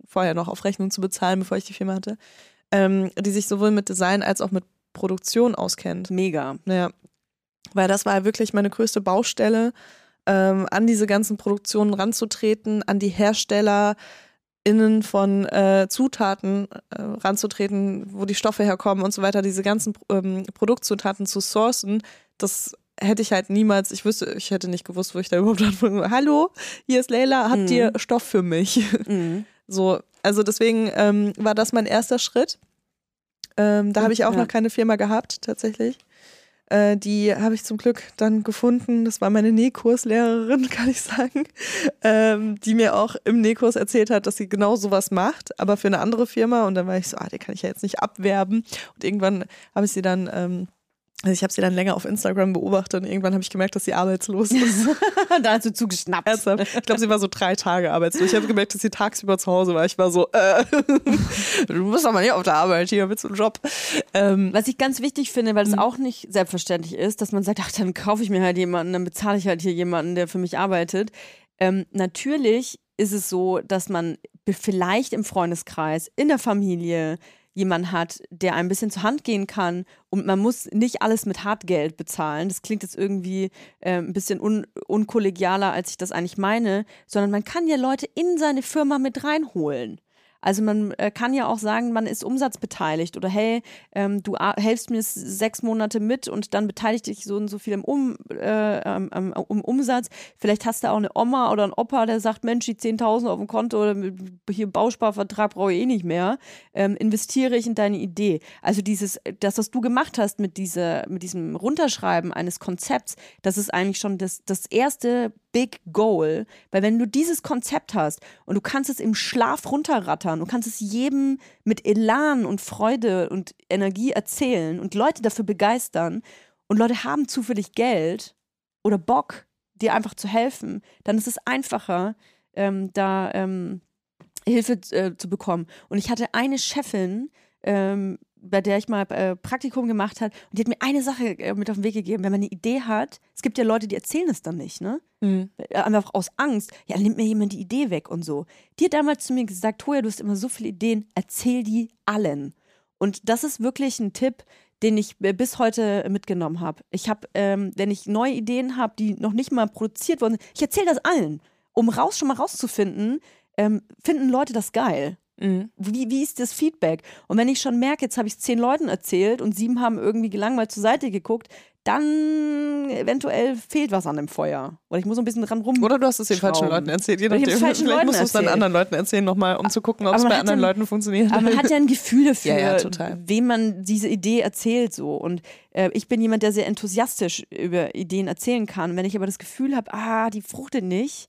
vorher noch auf Rechnung zu bezahlen, bevor ich die Firma hatte, ähm, die sich sowohl mit Design als auch mit Produktion auskennt. Mega. Ja, weil das war wirklich meine größte Baustelle, ähm, an diese ganzen Produktionen ranzutreten, an die Hersteller innen von äh, Zutaten äh, ranzutreten, wo die Stoffe herkommen und so weiter, diese ganzen ähm, Produktzutaten zu sourcen, das hätte ich halt niemals, ich wüsste, ich hätte nicht gewusst, wo ich da überhaupt anfange. Hallo, hier ist Leila, habt Mhm. ihr Stoff für mich? Mhm. So, also deswegen ähm, war das mein erster Schritt. Ähm, da habe ich auch Ja. noch keine Firma gehabt, tatsächlich. Äh, die habe ich zum Glück dann gefunden. Das war meine Nähkurslehrerin, kann ich sagen, ähm, die mir auch im Nähkurs erzählt hat, dass sie genau sowas macht, aber für eine andere Firma. Und dann war ich so, ah, die kann ich ja jetzt nicht abwerben. Und irgendwann habe ich sie dann ähm, Also ich habe sie dann länger auf Instagram beobachtet und irgendwann habe ich gemerkt, dass sie arbeitslos ist. da hast du zugeschnappt. Ernsthaft. Ich glaube, sie war so drei Tage arbeitslos. Ich habe gemerkt, dass sie tagsüber zu Hause war. Ich war so, äh, du bist doch mal nicht auf der Arbeit, hier willst du einen Job. Ähm, Was ich ganz wichtig finde, weil es Mhm. auch nicht selbstverständlich ist, dass man sagt, ach, dann kaufe ich mir halt jemanden, dann bezahle ich halt hier jemanden, der für mich arbeitet. Ähm, natürlich ist es so, dass man vielleicht im Freundeskreis, in der Familie jemanden hat, der ein bisschen zur Hand gehen kann und man muss nicht alles mit Hartgeld bezahlen. Das klingt jetzt irgendwie äh, ein bisschen un unkollegialer, als ich das eigentlich meine, sondern man kann ja Leute in seine Firma mit reinholen. Also man äh, kann ja auch sagen, man ist umsatzbeteiligt oder hey, ähm, du helfst mir sechs Monate mit und dann beteiligt dich so und so viel im um, äh, ähm, um Umsatz. Vielleicht hast du auch eine Oma oder einen Opa, der sagt, Mensch, die 10.000 auf dem Konto oder hier Bausparvertrag brauche ich eh nicht mehr. Ähm, investiere ich in deine Idee. Also dieses, das, was du gemacht hast mit, dieser, mit diesem Runterschreiben eines Konzepts, das ist eigentlich schon das, das erste Big Goal. Weil wenn du dieses Konzept hast und du kannst es im Schlaf runterrattern, du kannst es jedem mit Elan und Freude und Energie erzählen und Leute dafür begeistern und Leute haben zufällig Geld oder Bock, dir einfach zu helfen, dann ist es einfacher, ähm, da ähm, Hilfe äh, zu bekommen. Und ich hatte eine Chefin, ähm, bei der ich mal äh, Praktikum gemacht habe, und die hat mir eine Sache äh, mit auf den Weg gegeben. Wenn man eine Idee hat, es gibt ja Leute, die erzählen es dann nicht, ne? Mhm. Äh, Einfach aus Angst, ja, nimmt mir jemand die Idee weg und so. Die hat damals zu mir gesagt, Toja, du hast immer so viele Ideen, erzähl die allen. Und das ist wirklich ein Tipp, den ich äh, bis heute mitgenommen habe. Ich habe, ähm, wenn ich neue Ideen habe, die noch nicht mal produziert wurden, ich erzähle das allen, um raus schon mal rauszufinden, ähm, finden Leute das geil. Mhm. Wie, wie ist das Feedback? Und wenn ich schon merke, jetzt habe ich es zehn Leuten erzählt und sieben haben irgendwie gelangweilt zur Seite geguckt, dann eventuell fehlt was an dem Feuer. Oder ich muss so ein bisschen dran rum. Oder du hast es den falschen. Leuten erzählt, je nachdem. Vielleicht Leuten musst du es dann anderen Leuten erzählen nochmal, um zu gucken, ob es bei anderen ja- Leuten funktioniert. Aber man hat ja ein Gefühl dafür, Ja, ja, total. wem man diese Idee erzählt so. Und äh, ich bin jemand, der sehr enthusiastisch über Ideen erzählen kann. Wenn ich aber das Gefühl habe, ah, die fruchtet nicht,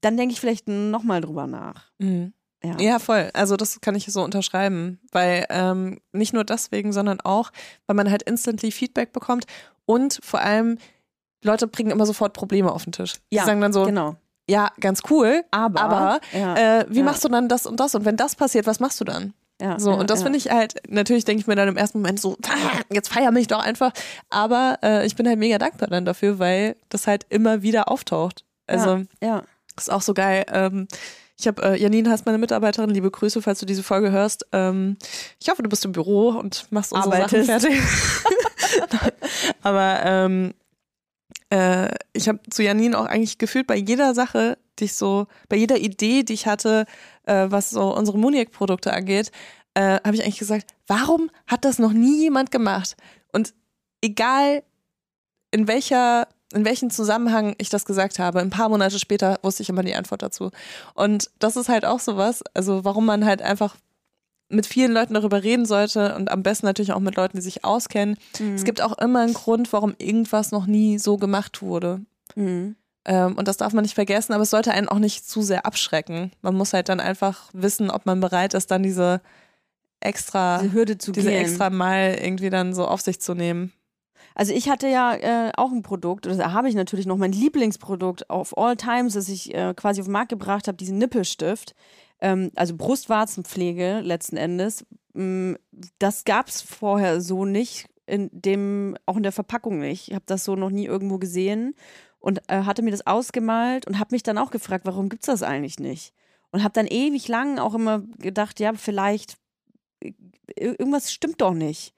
dann denke ich vielleicht nochmal drüber nach. Mhm. Ja. Ja, voll. Also das kann ich so unterschreiben, weil ähm, nicht nur deswegen, sondern auch, weil man halt instantly Feedback bekommt und vor allem Leute bringen immer sofort Probleme auf den Tisch. Die Ja, sagen dann so, Genau. ja, ganz cool, Aber, aber ja, äh, wie ja. machst du dann das und das? Und wenn das passiert, was machst du dann? ja, So, ja, und das ja. finde ich halt, natürlich denke ich mir dann im ersten Moment so, jetzt feier mich doch einfach. Aber äh, ich bin halt mega dankbar dann dafür, weil das halt immer wieder auftaucht. Also ja. ist auch so geil. Ähm, ich habe, äh, Janine heißt meine Mitarbeiterin, liebe Grüße, falls du diese Folge hörst. Ähm, ich hoffe, du bist im Büro und machst unsere Arbeitest. Sachen fertig. Aber ähm, äh, ich habe zu Janine auch eigentlich gefühlt bei jeder Sache, die ich so, bei jeder Idee, die ich hatte, äh, was so unsere Muniac-Produkte angeht, äh, habe ich eigentlich gesagt, warum hat das noch nie jemand gemacht? Und egal in welcher in welchem Zusammenhang ich das gesagt habe. Ein paar Monate später wusste ich immer die Antwort dazu. Und das ist halt auch sowas, also warum man halt einfach mit vielen Leuten darüber reden sollte und am besten natürlich auch mit Leuten, die sich auskennen. Mhm. Es gibt auch immer einen Grund, warum irgendwas noch nie so gemacht wurde. Mhm. Ähm, und das darf man nicht vergessen, aber es sollte einen auch nicht zu sehr abschrecken. Man muss halt dann einfach wissen, ob man bereit ist, dann diese extra, Diese Hürde zu diese gehen. extra Mal irgendwie dann so auf sich zu nehmen. Also ich hatte ja äh, auch ein Produkt, oder da habe ich natürlich noch mein Lieblingsprodukt auf all times, das ich äh, quasi auf den Markt gebracht habe, diesen Nippelstift. Ähm, also Brustwarzenpflege letzten Endes. Mm, Das gab es vorher so nicht, in dem, auch in der Verpackung nicht. Ich habe das so noch nie irgendwo gesehen und äh, hatte mir das ausgemalt und habe mich dann auch gefragt, warum gibt es das eigentlich nicht? Und habe dann ewig lang auch immer gedacht, ja, vielleicht äh, irgendwas stimmt doch nicht.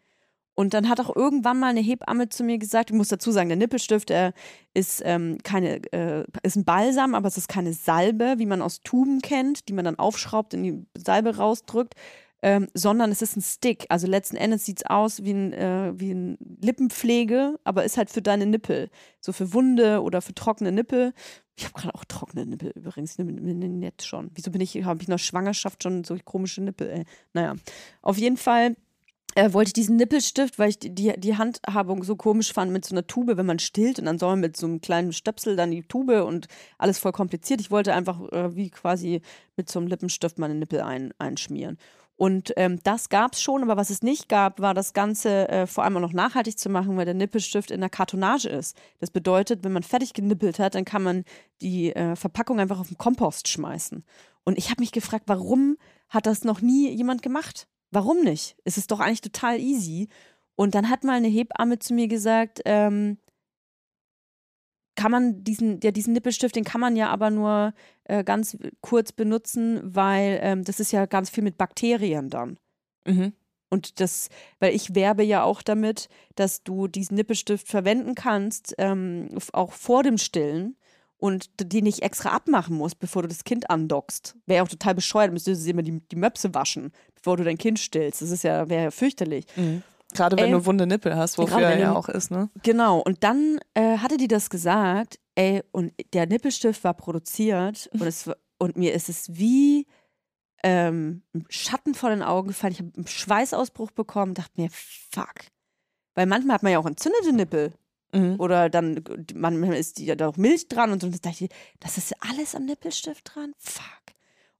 Und dann hat auch irgendwann mal eine Hebamme zu mir gesagt, ich muss dazu sagen, der Nippelstift äh, ist ähm, keine, äh, ist ein Balsam, aber es ist keine Salbe, wie man aus Tuben kennt, die man dann aufschraubt, in die Salbe rausdrückt, ähm, sondern es ist ein Stick. Also letzten Endes sieht es aus wie ein, äh, wie ein Lippenpflege, aber ist halt für deine Nippel. So für Wunde oder für trockene Nippel. Ich habe gerade auch trockene Nippel übrigens, jetzt schon. Wieso bin ich, habe ich der Schwangerschaft schon so komische Nippel, ey. Naja, auf jeden Fall äh, wollte ich diesen Nippelstift, weil ich die, die, Handhabung so komisch fand mit so einer Tube, wenn man stillt und dann soll man mit so einem kleinen Stöpsel dann die Tube und alles voll kompliziert. Ich wollte einfach äh, wie quasi mit so einem Lippenstift meine Nippel ein, einschmieren. Und ähm, das gab es schon, aber was es nicht gab, war das Ganze äh, vor allem auch noch nachhaltig zu machen, weil der Nippelstift in der Kartonage ist. Das bedeutet, wenn man fertig genippelt hat, dann kann man die äh, Verpackung einfach auf den Kompost schmeißen. Und ich habe mich gefragt, warum hat das noch nie jemand gemacht? Warum nicht? Es ist doch eigentlich total easy. Und dann hat mal eine Hebamme zu mir gesagt, ähm, kann man diesen, ja, diesen Nippelstift, den kann man ja aber nur äh, ganz kurz benutzen, weil ähm, das ist ja ganz viel mit Bakterien dann. Mhm. Und das, weil ich werbe ja auch damit, dass du diesen Nippelstift verwenden kannst, ähm, auch vor dem Stillen und die nicht extra abmachen musst, bevor du das Kind andockst. Wäre ja auch total bescheuert, müsstest du immer die, die Möpse waschen, bevor du dein Kind stillst. Das ist ja, wäre ja fürchterlich. Mhm. Gerade wenn Ey, du wunde Nippel hast, wofür er ja auch ist, ne? Genau, und dann äh, hatte die das gesagt, ey, und der Nippelstift war produziert und, es, und mir ist es wie ähm, ein Schatten vor den Augen gefallen. Ich habe einen Schweißausbruch bekommen, dachte mir, fuck. Weil manchmal hat man ja auch entzündete Nippel. Mhm. Oder dann, manchmal ist die, da auch Milch dran und so. Und dachte ich, das ist alles am Nippelstift dran? Fuck.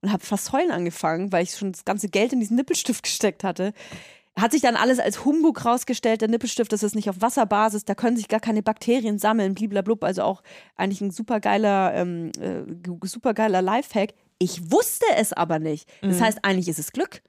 Und habe fast heulen angefangen, weil ich schon das ganze Geld in diesen Nippelstift gesteckt hatte. Hat sich dann alles als Humbug rausgestellt. Der Nippelstift, das ist nicht auf Wasserbasis, da können sich gar keine Bakterien sammeln, bliblablub. Also auch eigentlich ein supergeiler, ähm, äh, supergeiler Lifehack. Ich wusste es aber nicht. Das heißt, eigentlich ist es Glück.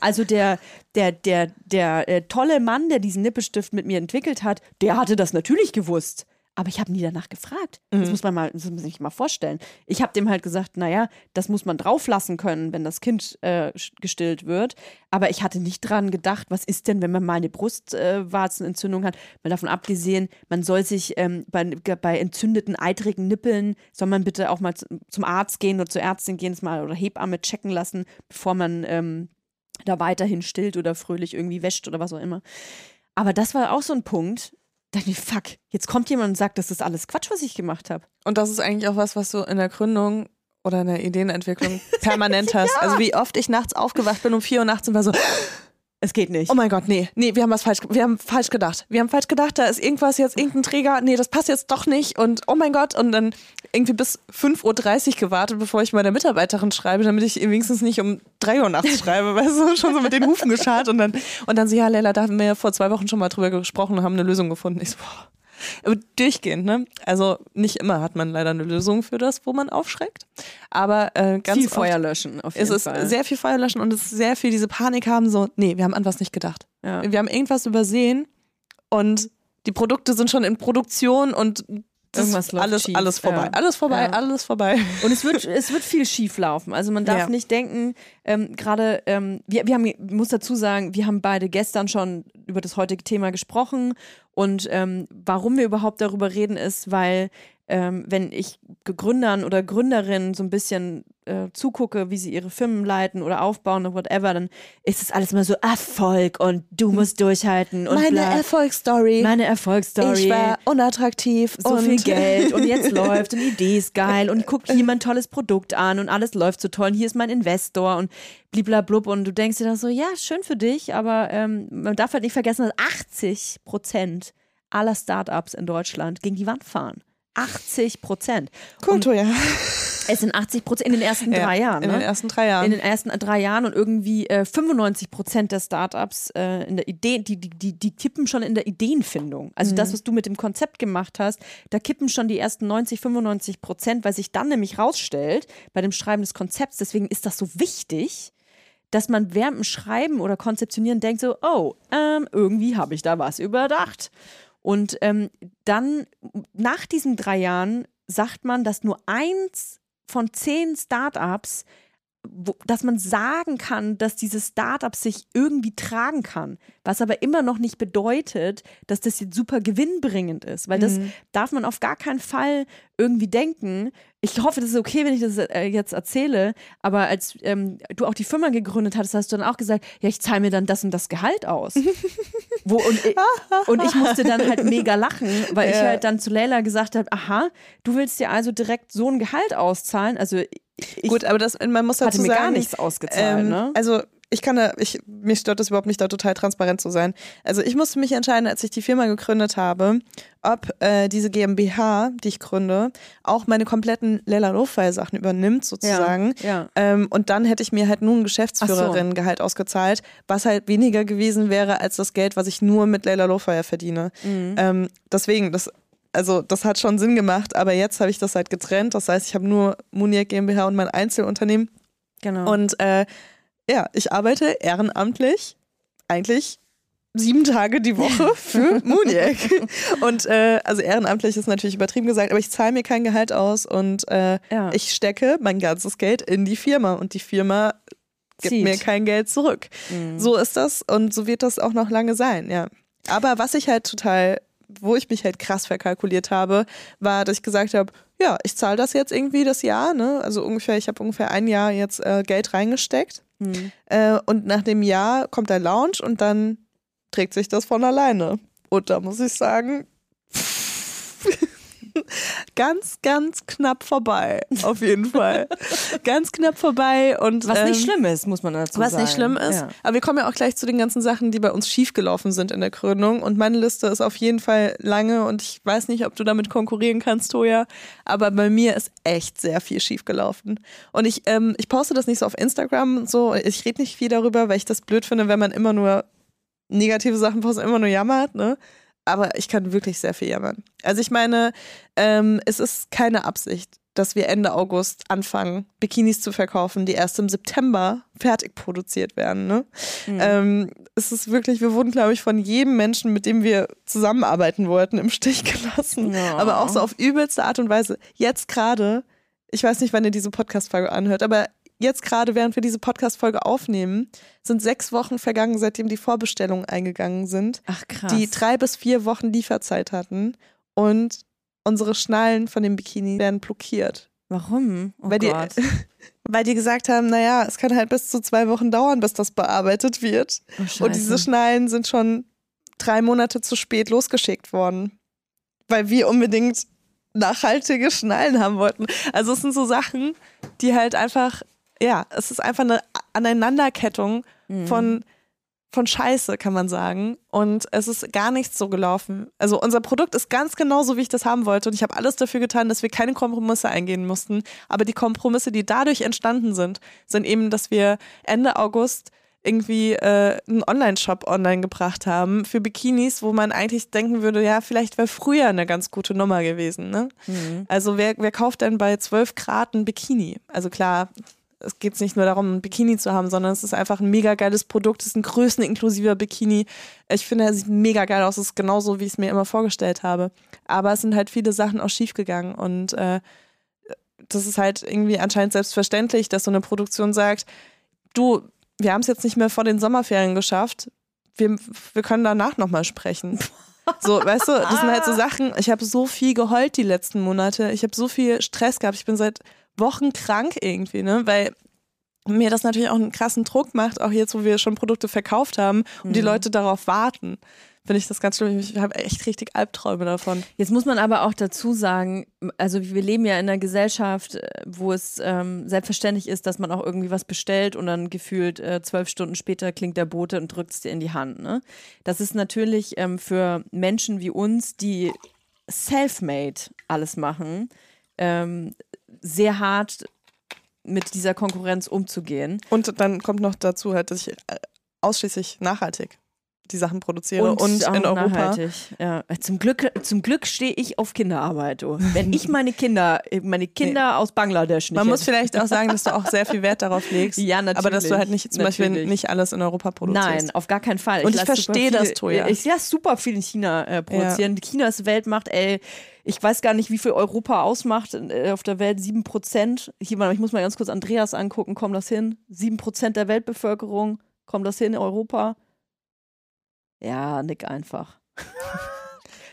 Also der, der, der, der äh, tolle Mann, der diesen Nippelstift mit mir entwickelt hat, der hatte das natürlich gewusst. Aber ich habe nie danach gefragt. Das muss man mal, das muss man sich mal vorstellen. Ich habe dem halt gesagt, naja, das muss man drauflassen können, wenn das Kind äh, gestillt wird. Aber ich hatte nicht dran gedacht, was ist denn, wenn man mal eine Brustwarzenentzündung hat. Mal davon abgesehen, man soll sich ähm, bei, bei entzündeten, eitrigen Nippeln, soll man bitte auch mal zum Arzt gehen oder zur Ärztin gehen, mal oder Hebamme checken lassen, bevor man ähm, da weiterhin stillt oder fröhlich irgendwie wäscht oder was auch immer. Aber das war auch so ein Punkt. Da dachte ich, fuck, jetzt kommt jemand und sagt, das ist alles Quatsch, was ich gemacht habe. Und das ist eigentlich auch was, was du in der Gründung oder in der Ideenentwicklung permanent hast. Also wie oft ich nachts aufgewacht bin um vier Uhr nachts und war so, Es geht nicht. oh mein Gott, nee, nee, wir haben was falsch, wir haben falsch gedacht. Wir haben falsch gedacht, da ist irgendwas jetzt, irgendein Träger, nee, das passt jetzt doch nicht und oh mein Gott. Und dann irgendwie bis 5.30 Uhr gewartet, bevor ich meiner Mitarbeiterin schreibe, damit ich wenigstens nicht um 3 Uhr nachts schreibe, weißt du, schon so mit den Hufen geschart und dann, und dann so, ja, Leila, da haben wir ja vor zwei Wochen schon mal drüber gesprochen und haben eine Lösung gefunden. Ich so, boah. Aber durchgehend, ne? Also nicht immer hat man leider eine Lösung für das, wo man aufschreckt. Aber äh, ganz Viel oft Feuer löschen, auf jeden ist es Fall. sehr viel Feuer löschen und es ist sehr viel diese Panik haben, so, nee, wir haben an was nicht gedacht. ja. Wir haben irgendwas übersehen und die Produkte sind schon in Produktion und das Irgendwas läuft alles, schief, alles vorbei. ja. Alles vorbei, Ja. alles vorbei. Und es wird, es wird viel schief laufen. Also man darf Ja. nicht denken, ähm, gerade, ähm, wir, wir haben, ich muss dazu sagen, wir haben beide gestern schon über das heutige Thema gesprochen. Und ähm, warum wir überhaupt darüber reden, ist, weil ähm, wenn ich Gründern oder Gründerinnen so ein bisschen äh, zugucke, wie sie ihre Firmen leiten oder aufbauen oder whatever, dann ist es alles immer so Erfolg und du musst durchhalten und Meine bla. Erfolgsstory. meine Erfolgsstory. Ich war unattraktiv. so und viel Geld und jetzt läuft und die Idee ist geil und guck hier mein tolles Produkt an und alles läuft so toll und hier ist mein Investor und bliblablub und du denkst dir dann so, ja, schön für dich, aber ähm, man darf halt nicht vergessen, dass 80 Prozent aller Startups in Deutschland gegen die Wand fahren. 80 Prozent. Kultur, ja. Es sind 80 Prozent in den ersten ja. drei Jahren. In ne? den ersten drei Jahren. in den ersten drei Jahren und irgendwie äh, 95 Prozent der Startups äh, in der Idee, die, die, die, die kippen schon in der Ideenfindung. Also das, was du mit dem Konzept gemacht hast, da kippen schon die ersten 90, 95 Prozent, weil sich dann nämlich rausstellt bei dem Schreiben des Konzepts, deswegen ist das so wichtig, dass man während dem Schreiben oder Konzeptionieren denkt so, oh, ähm, irgendwie habe ich da was überdacht. Und ähm, dann nach diesen drei Jahren sagt man, dass nur eins von zehn Startups, wo, dass man sagen kann, dass dieses Startup sich irgendwie tragen kann, was aber immer noch nicht bedeutet, dass das jetzt super gewinnbringend ist, weil das darf man auf gar keinen Fall irgendwie denken. Ich hoffe, das ist okay, wenn ich das äh, jetzt erzähle, aber als ähm, du auch die Firma gegründet hattest, hast du dann auch gesagt, ja, ich zahle mir dann das und das Gehalt aus. Wo, und, ich, und ich musste dann halt mega lachen, weil ich Ja. halt dann zu Leila gesagt habe, aha, du willst dir also direkt so ein Gehalt auszahlen, also ich Gut, aber das, man muss dazu hatte mir sagen, gar nichts ausgezahlt, ähm, ne? Also ich kann da, ich, mich stört das überhaupt nicht, da total transparent zu sein. Also ich musste mich entscheiden, als ich die Firma gegründet habe, ob äh, diese GmbH, die ich gründe, auch meine kompletten Lella Lo-Fi Sachen übernimmt sozusagen. Ja. Ähm, und dann hätte ich mir halt nun ein Geschäftsführerin-Gehalt ausgezahlt, was halt weniger gewesen wäre als das Geld, was ich nur mit Leila Lowfire verdiene. Mhm. Ähm, deswegen, das, also das hat schon Sinn gemacht, aber jetzt habe ich das halt getrennt. Das heißt, ich habe nur Muniac GmbH und mein Einzelunternehmen. Genau. Und äh, ja, ich arbeite ehrenamtlich eigentlich sieben Tage die Woche für Muniac. und äh, also ehrenamtlich ist natürlich übertrieben gesagt, aber ich zahle mir kein Gehalt aus und äh, ja. ich stecke mein ganzes Geld in die Firma und die Firma gibt Zieht. mir kein Geld zurück. Mhm. So ist das und so wird das auch noch lange sein, ja. Aber was ich halt total, wo ich mich halt krass verkalkuliert habe, war, dass ich gesagt habe, ja, ich zahle das jetzt irgendwie das Jahr, ne? Also ungefähr, ich habe ungefähr ein Jahr jetzt äh, Geld reingesteckt. Mhm. Äh, und nach dem Jahr kommt der Launch und dann trägt sich das von alleine. Und da muss ich sagen, ganz, ganz knapp vorbei. Auf jeden Fall. ganz knapp vorbei. Und, Was nicht ähm, schlimm ist, muss man dazu was sagen. nicht schlimm ist. Ja. Aber wir kommen ja auch gleich zu den ganzen Sachen, die bei uns schiefgelaufen sind in der Gründung. Und meine Liste ist auf jeden Fall lange und ich weiß nicht, ob du damit konkurrieren kannst, Toja. Aber bei mir ist echt sehr viel schiefgelaufen. Und ich, ähm, ich poste das nicht so auf Instagram so. Ich rede nicht viel darüber, weil ich das blöd finde, wenn man immer nur negative Sachen postet, immer nur jammert, ne? Aber ich kann wirklich sehr viel jammern. Also ich meine, ähm, es ist keine Absicht, dass wir Ende August anfangen, Bikinis zu verkaufen, die erst im September fertig produziert werden. Ne? Ähm, es ist wirklich, wir wurden, glaube ich, von jedem Menschen, mit dem wir zusammenarbeiten wollten, im Stich gelassen. Ja. Aber auch so auf übelste Art und Weise. Jetzt gerade, ich weiß nicht, wann ihr diese Podcast-Folge anhört, aber jetzt gerade, während wir diese Podcast-Folge aufnehmen, sind sechs Wochen vergangen, seitdem die Vorbestellungen eingegangen sind Ach krass. die drei bis vier Wochen Lieferzeit hatten und unsere Schnallen von dem Bikini werden blockiert. Warum? Oh weil, die, weil die gesagt haben, naja, es kann halt bis zu zwei Wochen dauern, bis das bearbeitet wird. Oh, Und diese Schnallen sind schon drei Monate zu spät losgeschickt worden. Weil wir unbedingt nachhaltige Schnallen haben wollten. Also es sind so Sachen, die halt einfach, ja, es ist einfach eine Aneinanderkettung Mhm. von, von Scheiße, kann man sagen. Und es ist gar nichts so gelaufen. Also unser Produkt ist ganz genau so, wie ich das haben wollte. Und ich habe alles dafür getan, dass wir keine Kompromisse eingehen mussten. Aber die Kompromisse, die dadurch entstanden sind, sind eben, dass wir Ende August irgendwie äh, einen Online-Shop online gebracht haben für Bikinis, wo man eigentlich denken würde, ja, vielleicht wäre früher eine ganz gute Nummer gewesen. Ne? Mhm. Also wer, wer kauft denn bei 12 Grad ein Bikini? Also klar, es geht nicht nur darum, ein Bikini zu haben, sondern es ist einfach ein mega geiles Produkt. Es ist ein größeninklusiver Bikini. Ich finde, er sieht mega geil aus. Es ist genauso, wie ich es mir immer vorgestellt habe. Aber es sind halt viele Sachen auch schiefgegangen und äh, das ist halt irgendwie anscheinend selbstverständlich, dass so eine Produktion sagt, du, wir haben es jetzt nicht mehr vor den Sommerferien geschafft. Wir, wir können danach nochmal sprechen. So, weißt du, das sind halt so Sachen. Ich habe so viel geheult die letzten Monate. Ich habe so viel Stress gehabt. Ich bin seit Wochen krank irgendwie, ne? Weil mir das natürlich auch einen krassen Druck macht, auch jetzt, wo wir schon Produkte verkauft haben und die Leute darauf warten. Finde ich das ganz schlimm. Ich habe echt richtig Albträume davon. Jetzt muss man aber auch dazu sagen, also wir leben ja in einer Gesellschaft, äh, wo es ähm, selbstverständlich ist, dass man auch irgendwie was bestellt und dann gefühlt äh, zwölf Stunden später klingt der Bote und drückt es dir in die Hand. Ne? Das ist natürlich ähm, für Menschen wie uns, die self-made alles machen, ähm, sehr hart mit dieser Konkurrenz umzugehen. Und dann kommt noch dazu halt, dass ich äh, ausschließlich nachhaltig die Sachen produziere und, auch in Europa. nachhaltig. Ja. Zum Glück, zum Glück stehe ich auf Kinderarbeit. Oh. Wenn ich meine Kinder, meine Kinder aus Bangladesch nicht Man muss hätte. vielleicht auch sagen, dass du auch sehr viel Wert darauf legst. Ja, natürlich. Aber dass du halt nicht zum Beispiel Natürlich. nicht alles in Europa produzierst. Nein, auf gar keinen Fall. Und ich verstehe das, Toja. Ich ja super viel in China äh, produzieren. China ist Weltmacht, ey. Ich weiß gar nicht, wie viel Europa ausmacht äh, auf der Welt. Sieben Prozent. Ich muss mal ganz kurz Andreas angucken. Kommt das hin? Sieben Prozent der Weltbevölkerung. Kommt das hin in Europa? Ja, nick einfach.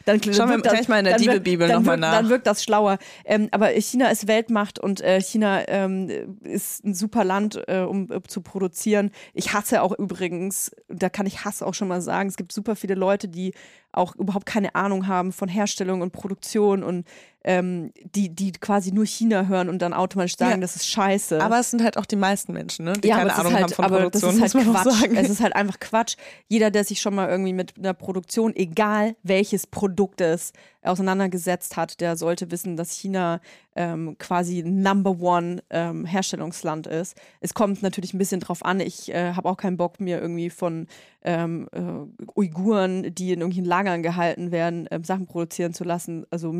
Dann Schauen wir gleich mal in der dann nochmal nach. Dann wirkt das schlauer. Ähm, aber China ist Weltmacht und äh, China ähm, ist ein super Land, äh, um äh, zu produzieren. Ich hasse auch übrigens, da kann ich Hass auch schon mal sagen, es gibt super viele Leute, die auch überhaupt keine Ahnung haben von Herstellung und Produktion und ähm, die, die quasi nur China hören und dann automatisch sagen, Ja. das ist scheiße. Aber es sind halt auch die meisten Menschen, ne? die ja, keine Ahnung halt, haben von aber Produktion, das ist halt Quatsch. sagen. Es ist halt einfach Quatsch. Jeder, der sich schon mal irgendwie mit einer Produktion, egal welches Produkt es auseinandergesetzt hat, der sollte wissen, dass China ähm, quasi Number One ähm, Herstellungsland ist. Es kommt natürlich ein bisschen drauf an. Ich äh, habe auch keinen Bock, mir irgendwie von ähm, äh, Uiguren, die in irgendwelchen Lagern gehalten werden, ähm, Sachen produzieren zu lassen. Also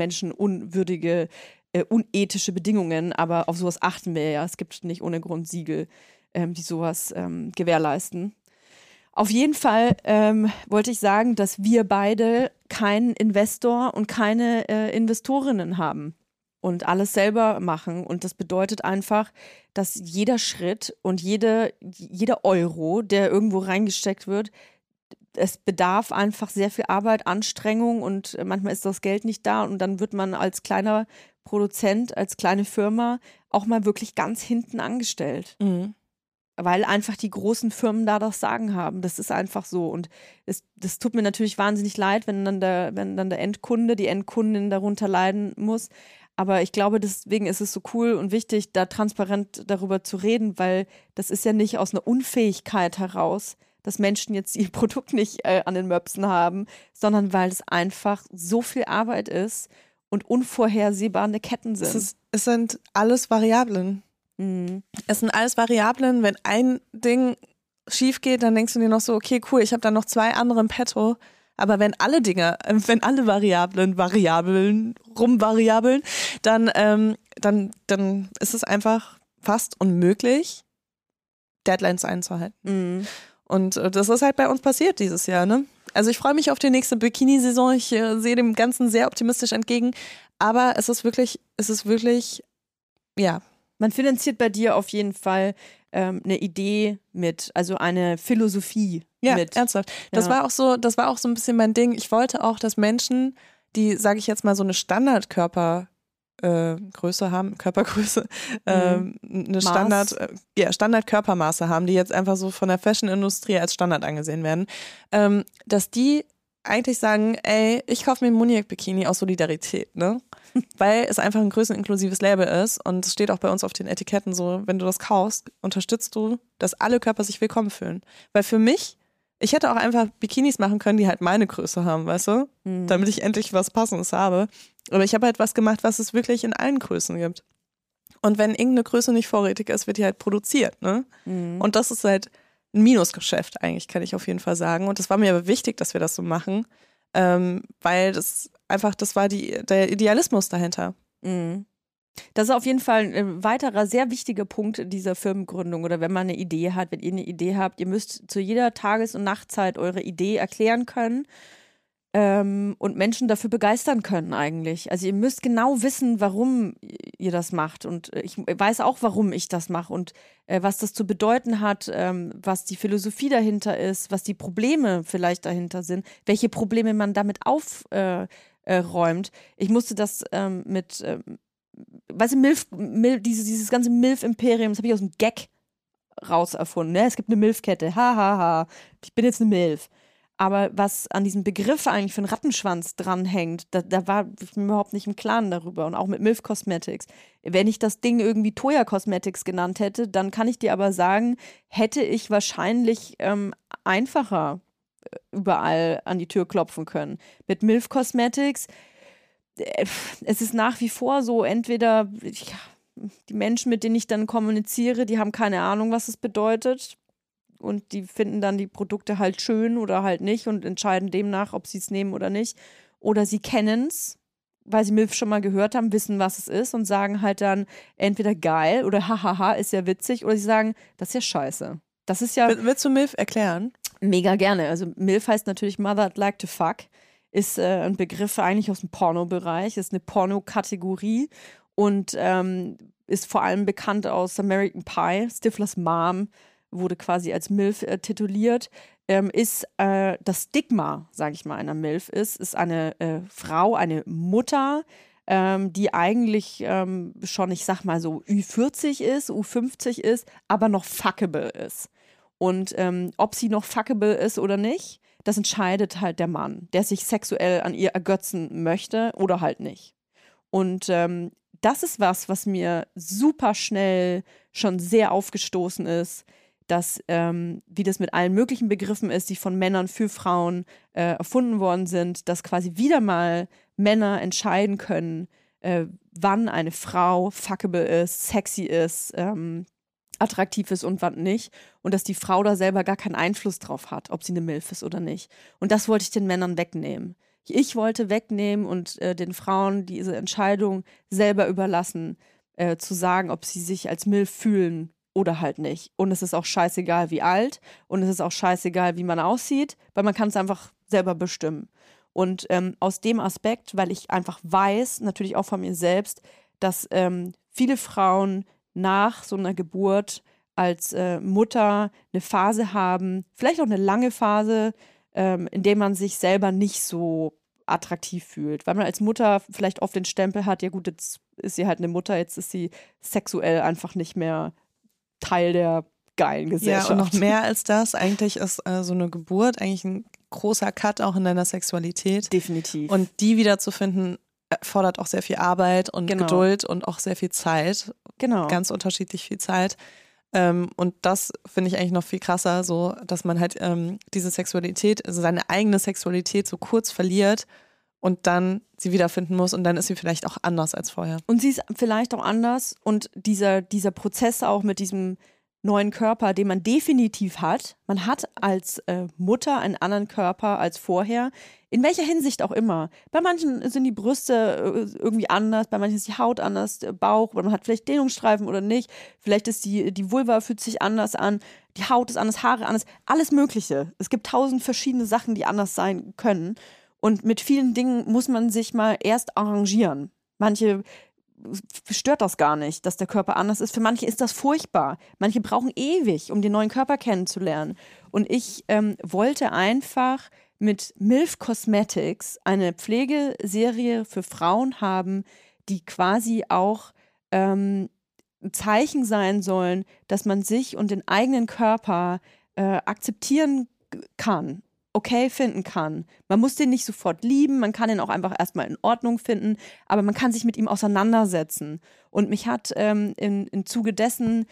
menschenunwürdige, äh, unethische Bedingungen. Aber auf sowas achten wir ja. Es gibt nicht ohne Grund Siegel, ähm, die sowas ähm, gewährleisten. Auf jeden Fall ähm, wollte ich sagen, dass wir beide keinen Investor und keine äh, Investorinnen haben und alles selber machen. Und das bedeutet einfach, dass jeder Schritt und jede, jeder Euro, der irgendwo reingesteckt wird, es bedarf einfach sehr viel Arbeit, Anstrengung und äh, manchmal ist das Geld nicht da und dann wird man als kleiner Produzent, als kleine Firma auch mal wirklich ganz hinten angestellt Mhm. weil einfach die großen Firmen da das Sagen haben. Das ist einfach so. Und es, das tut mir natürlich wahnsinnig leid, wenn dann, der, wenn dann der Endkunde, die Endkundin darunter leiden muss. Aber ich glaube, deswegen ist es so cool und wichtig, da transparent darüber zu reden, weil das ist ja nicht aus einer Unfähigkeit heraus, dass Menschen jetzt ihr Produkt nicht äh, an den Möpsen haben, sondern weil es einfach so viel Arbeit ist und unvorhersehbare Ketten sind. Es, ist, es sind alles Variablen. Mhm. Es sind alles Variablen. Wenn ein Ding schief geht, dann denkst du dir noch so, okay, cool, ich habe dann noch zwei andere im Petto. Aber wenn alle Dinge, äh, wenn alle Variablen, Variablen, rumvariabeln, dann, ähm, dann, dann ist es einfach fast unmöglich, Deadlines einzuhalten. Mhm. Und äh, das ist halt bei uns passiert dieses Jahr, ne? Also ich freue mich auf die nächste Bikini-Saison. Ich äh, sehe dem Ganzen sehr optimistisch entgegen. Aber es ist wirklich, es ist wirklich, ja, Man finanziert bei dir auf jeden Fall ähm, eine Idee mit, also eine Philosophie Ja, mit. ernsthaft. Das Ja. war auch so, das war auch so ein bisschen mein Ding. Ich wollte auch, dass Menschen, die, sage ich jetzt mal, so eine Standardkörper äh, Größe haben, Körpergröße, ähm, eine Mhm. Standard, äh, ja, Standardkörpermaße haben, die jetzt einfach so von der Fashion-Industrie als Standard angesehen werden, ähm, dass die eigentlich sagen, ey, ich kaufe mir ein Muniac-Bikini aus Solidarität, ne? Weil es einfach ein größeninklusives Label ist und es steht auch bei uns auf den Etiketten so, wenn du das kaufst, unterstützt du, dass alle Körper sich willkommen fühlen. Weil für mich, ich hätte auch einfach Bikinis machen können, die halt meine Größe haben, weißt du? Mhm. Damit ich endlich was Passendes habe. Aber ich habe halt was gemacht, was es wirklich in allen Größen gibt. Und wenn irgendeine Größe nicht vorrätig ist, wird die halt produziert, ne? Mhm. Und das ist halt ein Minusgeschäft, eigentlich, kann ich auf jeden Fall sagen. Und das war mir aber wichtig, dass wir das so machen, ähm, weil das einfach, das war die, der Idealismus dahinter. Mhm. Das ist auf jeden Fall ein weiterer sehr wichtiger Punkt dieser Firmengründung oder wenn man eine Idee hat, wenn ihr eine Idee habt, ihr müsst zu jeder Tages- und Nachtzeit eure Idee erklären können ähm, und Menschen dafür begeistern können eigentlich. Also ihr müsst genau wissen, warum ihr das macht und äh, ich weiß auch, warum ich das mache und äh, was das zu bedeuten hat, ähm, was die Philosophie dahinter ist, was die Probleme vielleicht dahinter sind, welche Probleme man damit aufräumt. Äh, räumt. ich musste das ähm, mit ähm, weißt du, Milf, Mil, dieses, dieses ganze Milf-Imperium, das habe ich aus dem Gag raus erfunden. Ne? Es gibt eine Milfkette, ha, ha, ha. Ich bin jetzt eine Milf. Aber was an diesem Begriff eigentlich für einen Rattenschwanz dranhängt, da, da war ich mir überhaupt nicht im Klaren darüber. Und auch mit Milf Cosmetics. Wenn ich das Ding irgendwie Toya Cosmetics genannt hätte, dann kann ich dir aber sagen, hätte ich wahrscheinlich ähm, einfacher äh, überall an die Tür klopfen können. Mit Milf Cosmetics äh, es ist nach wie vor so, entweder ich, die Menschen, mit denen ich dann kommuniziere, die haben keine Ahnung, was es bedeutet. Und die finden dann die Produkte halt schön oder halt nicht und entscheiden demnach, ob sie es nehmen oder nicht. Oder sie kennen es, weil sie Milf schon mal gehört haben, wissen, was es ist und sagen halt dann entweder geil oder hahaha, ist ja witzig. Oder sie sagen, das ist ja scheiße. Das ist ja Will- Willst du Milf erklären? Mega gerne. Also MILF heißt natürlich Mother I'd Like to Fuck. Ist äh, ein Begriff eigentlich aus dem Pornobereich, ist eine Pornokategorie und ähm, ist vor allem bekannt aus American Pie. Stiflers Mom wurde quasi als MILF äh, tituliert. Ähm, ist äh, das Stigma, sage ich mal, einer MILF ist, ist eine äh, Frau, eine Mutter, ähm, die eigentlich ähm, schon, ich sag mal so, Ü40 ist, U50 ist, aber noch fuckable ist. Und ähm, ob sie noch fuckable ist oder nicht, das entscheidet halt der Mann, der sich sexuell an ihr ergötzen möchte oder halt nicht. Und ähm, das ist was, was mir super schnell schon sehr aufgestoßen ist, dass, ähm, wie das mit allen möglichen Begriffen ist, die von Männern für Frauen äh, erfunden worden sind, dass quasi wieder mal Männer entscheiden können, äh, wann eine Frau fuckable ist, sexy ist, ähm, attraktiv ist und wann nicht. Und dass die Frau da selber gar keinen Einfluss drauf hat, ob sie eine Milf ist oder nicht. Und das wollte ich den Männern wegnehmen. Ich wollte wegnehmen und äh, den Frauen diese Entscheidung selber überlassen, äh, zu sagen, ob sie sich als Milf fühlen oder halt nicht. Und es ist auch scheißegal, wie alt und es ist auch scheißegal, wie man aussieht, weil man kann es einfach selber bestimmen. Und ähm, aus dem Aspekt, weil ich einfach weiß, natürlich auch von mir selbst, dass ähm, viele Frauen nach so einer Geburt als äh, Mutter eine Phase haben, vielleicht auch eine lange Phase, ähm, in der man sich selber nicht so attraktiv fühlt, weil man als Mutter vielleicht oft den Stempel hat, ja gut, jetzt ist sie halt eine Mutter, jetzt ist sie sexuell einfach nicht mehr Teil der geilen Gesellschaft. Ja, und noch mehr als das, eigentlich ist äh, so eine Geburt eigentlich ein großer Cut auch in deiner Sexualität. Definitiv. Und die wiederzufinden, fordert auch sehr viel Arbeit und Genau. Geduld und auch sehr viel Zeit. genau. Ganz unterschiedlich viel Zeit. Ähm, und das finde ich eigentlich noch viel krasser, so, dass man halt ähm, diese Sexualität, also seine eigene Sexualität so kurz verliert und dann sie wiederfinden muss und dann ist sie vielleicht auch anders als vorher. Und sie ist vielleicht auch anders und dieser, dieser Prozess auch mit diesem neuen Körper, den man definitiv hat. Man hat als äh, Mutter einen anderen Körper als vorher. In welcher Hinsicht auch immer. Bei manchen sind die Brüste äh, irgendwie anders, bei manchen ist die Haut anders, der Bauch, oder man hat vielleicht Dehnungsstreifen oder nicht. Vielleicht ist die, die Vulva fühlt sich anders an, die Haut ist anders, Haare anders, alles Mögliche. Es gibt tausend verschiedene Sachen, die anders sein können. Und mit vielen Dingen muss man sich mal erst arrangieren. Manche stört das gar nicht, dass der Körper anders ist. Für manche ist das furchtbar. Manche brauchen ewig, um den neuen Körper kennenzulernen. Und ich ähm, wollte einfach mit MILF Cosmetics eine Pflegeserie für Frauen haben, die quasi auch ähm, Zeichen sein sollen, dass man sich und den eigenen Körper äh, akzeptieren kann, okay finden kann. Man muss den nicht sofort lieben, man kann ihn auch einfach erstmal in Ordnung finden, aber man kann sich mit ihm auseinandersetzen. Und mich hat ähm, im, im Zuge dessen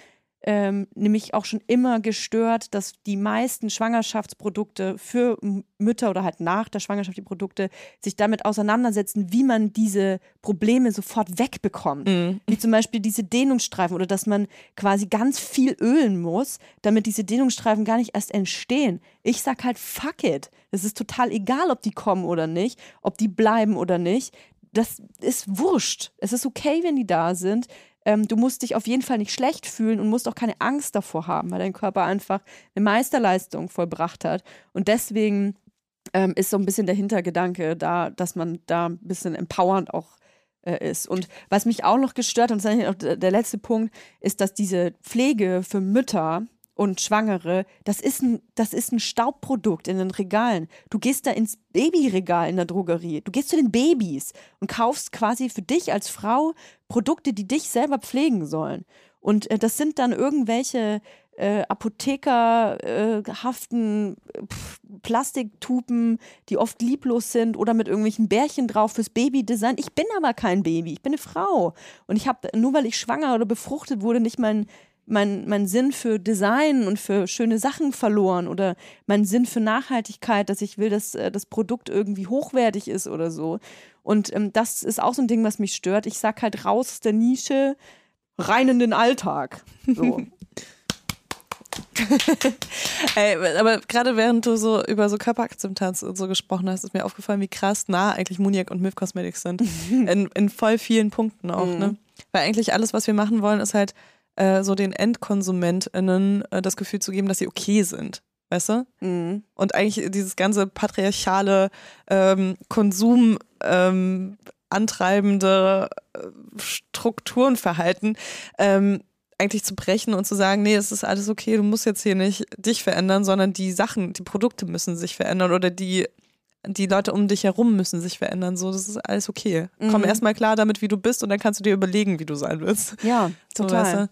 ähm, nämlich auch schon immer gestört, dass die meisten Schwangerschaftsprodukte für Mütter oder halt nach der Schwangerschaft die Produkte sich damit auseinandersetzen, wie man diese Probleme sofort wegbekommt. Wie zum Beispiel diese Dehnungsstreifen oder dass man quasi ganz viel ölen muss, damit diese Dehnungsstreifen gar nicht erst entstehen. Ich sag halt, fuck it. Es ist total egal, ob die kommen oder nicht, ob die bleiben oder nicht. Das ist wurscht. Es ist okay, wenn die da sind. Ähm, du musst dich auf jeden Fall nicht schlecht fühlen und musst auch keine Angst davor haben, weil dein Körper einfach eine Meisterleistung vollbracht hat. Und deswegen ähm, ist so ein bisschen der Hintergedanke da, dass man da ein bisschen empowernd auch äh, ist. Und was mich auch noch gestört hat, und das ist eigentlich auch der der letzte Punkt, ist, dass diese Pflege für Mütter und Schwangere, das ist ein, das ist ein Staubprodukt in den Regalen. Du gehst da ins Babyregal in der Drogerie. Du gehst zu den Babys und kaufst quasi für dich als Frau Produkte, die dich selber pflegen sollen. Und äh, das sind dann irgendwelche äh, apothekerhaften äh, Plastiktuben, die oft lieblos sind oder mit irgendwelchen Bärchen drauf fürs Babydesign. Ich bin aber kein Baby, ich bin eine Frau. Und ich habe, nur weil ich schwanger oder befruchtet wurde, nicht mein, mein, mein Sinn für Design und für schöne Sachen verloren oder mein Sinn für Nachhaltigkeit, dass ich will, dass äh, das Produkt irgendwie hochwertig ist oder so. Und ähm, das ist auch so ein Ding, was mich stört. Ich sag halt raus aus der Nische, rein in den Alltag. So. Ey, aber gerade während du so über so Körperakzeptanz und so gesprochen hast, ist mir aufgefallen, wie krass nah eigentlich Muniac und Milf Cosmetics sind. In, in voll vielen Punkten auch, ne? Weil eigentlich alles, was wir machen wollen, ist halt äh, so den EndkonsumentInnen äh, das Gefühl zu geben, dass sie okay sind. Weißt du? Mhm. Und eigentlich dieses ganze patriarchale ähm, Konsum ähm, antreibende äh, Strukturenverhalten ähm, eigentlich zu brechen und zu sagen, nee, es ist alles okay, du musst jetzt hier nicht dich verändern, sondern die Sachen, die Produkte müssen sich verändern oder die die Leute um dich herum müssen sich verändern. So, das ist alles okay. Komm Mhm. erstmal klar damit, wie du bist und dann kannst du dir überlegen, wie du sein willst. Ja, So, total. weißt du?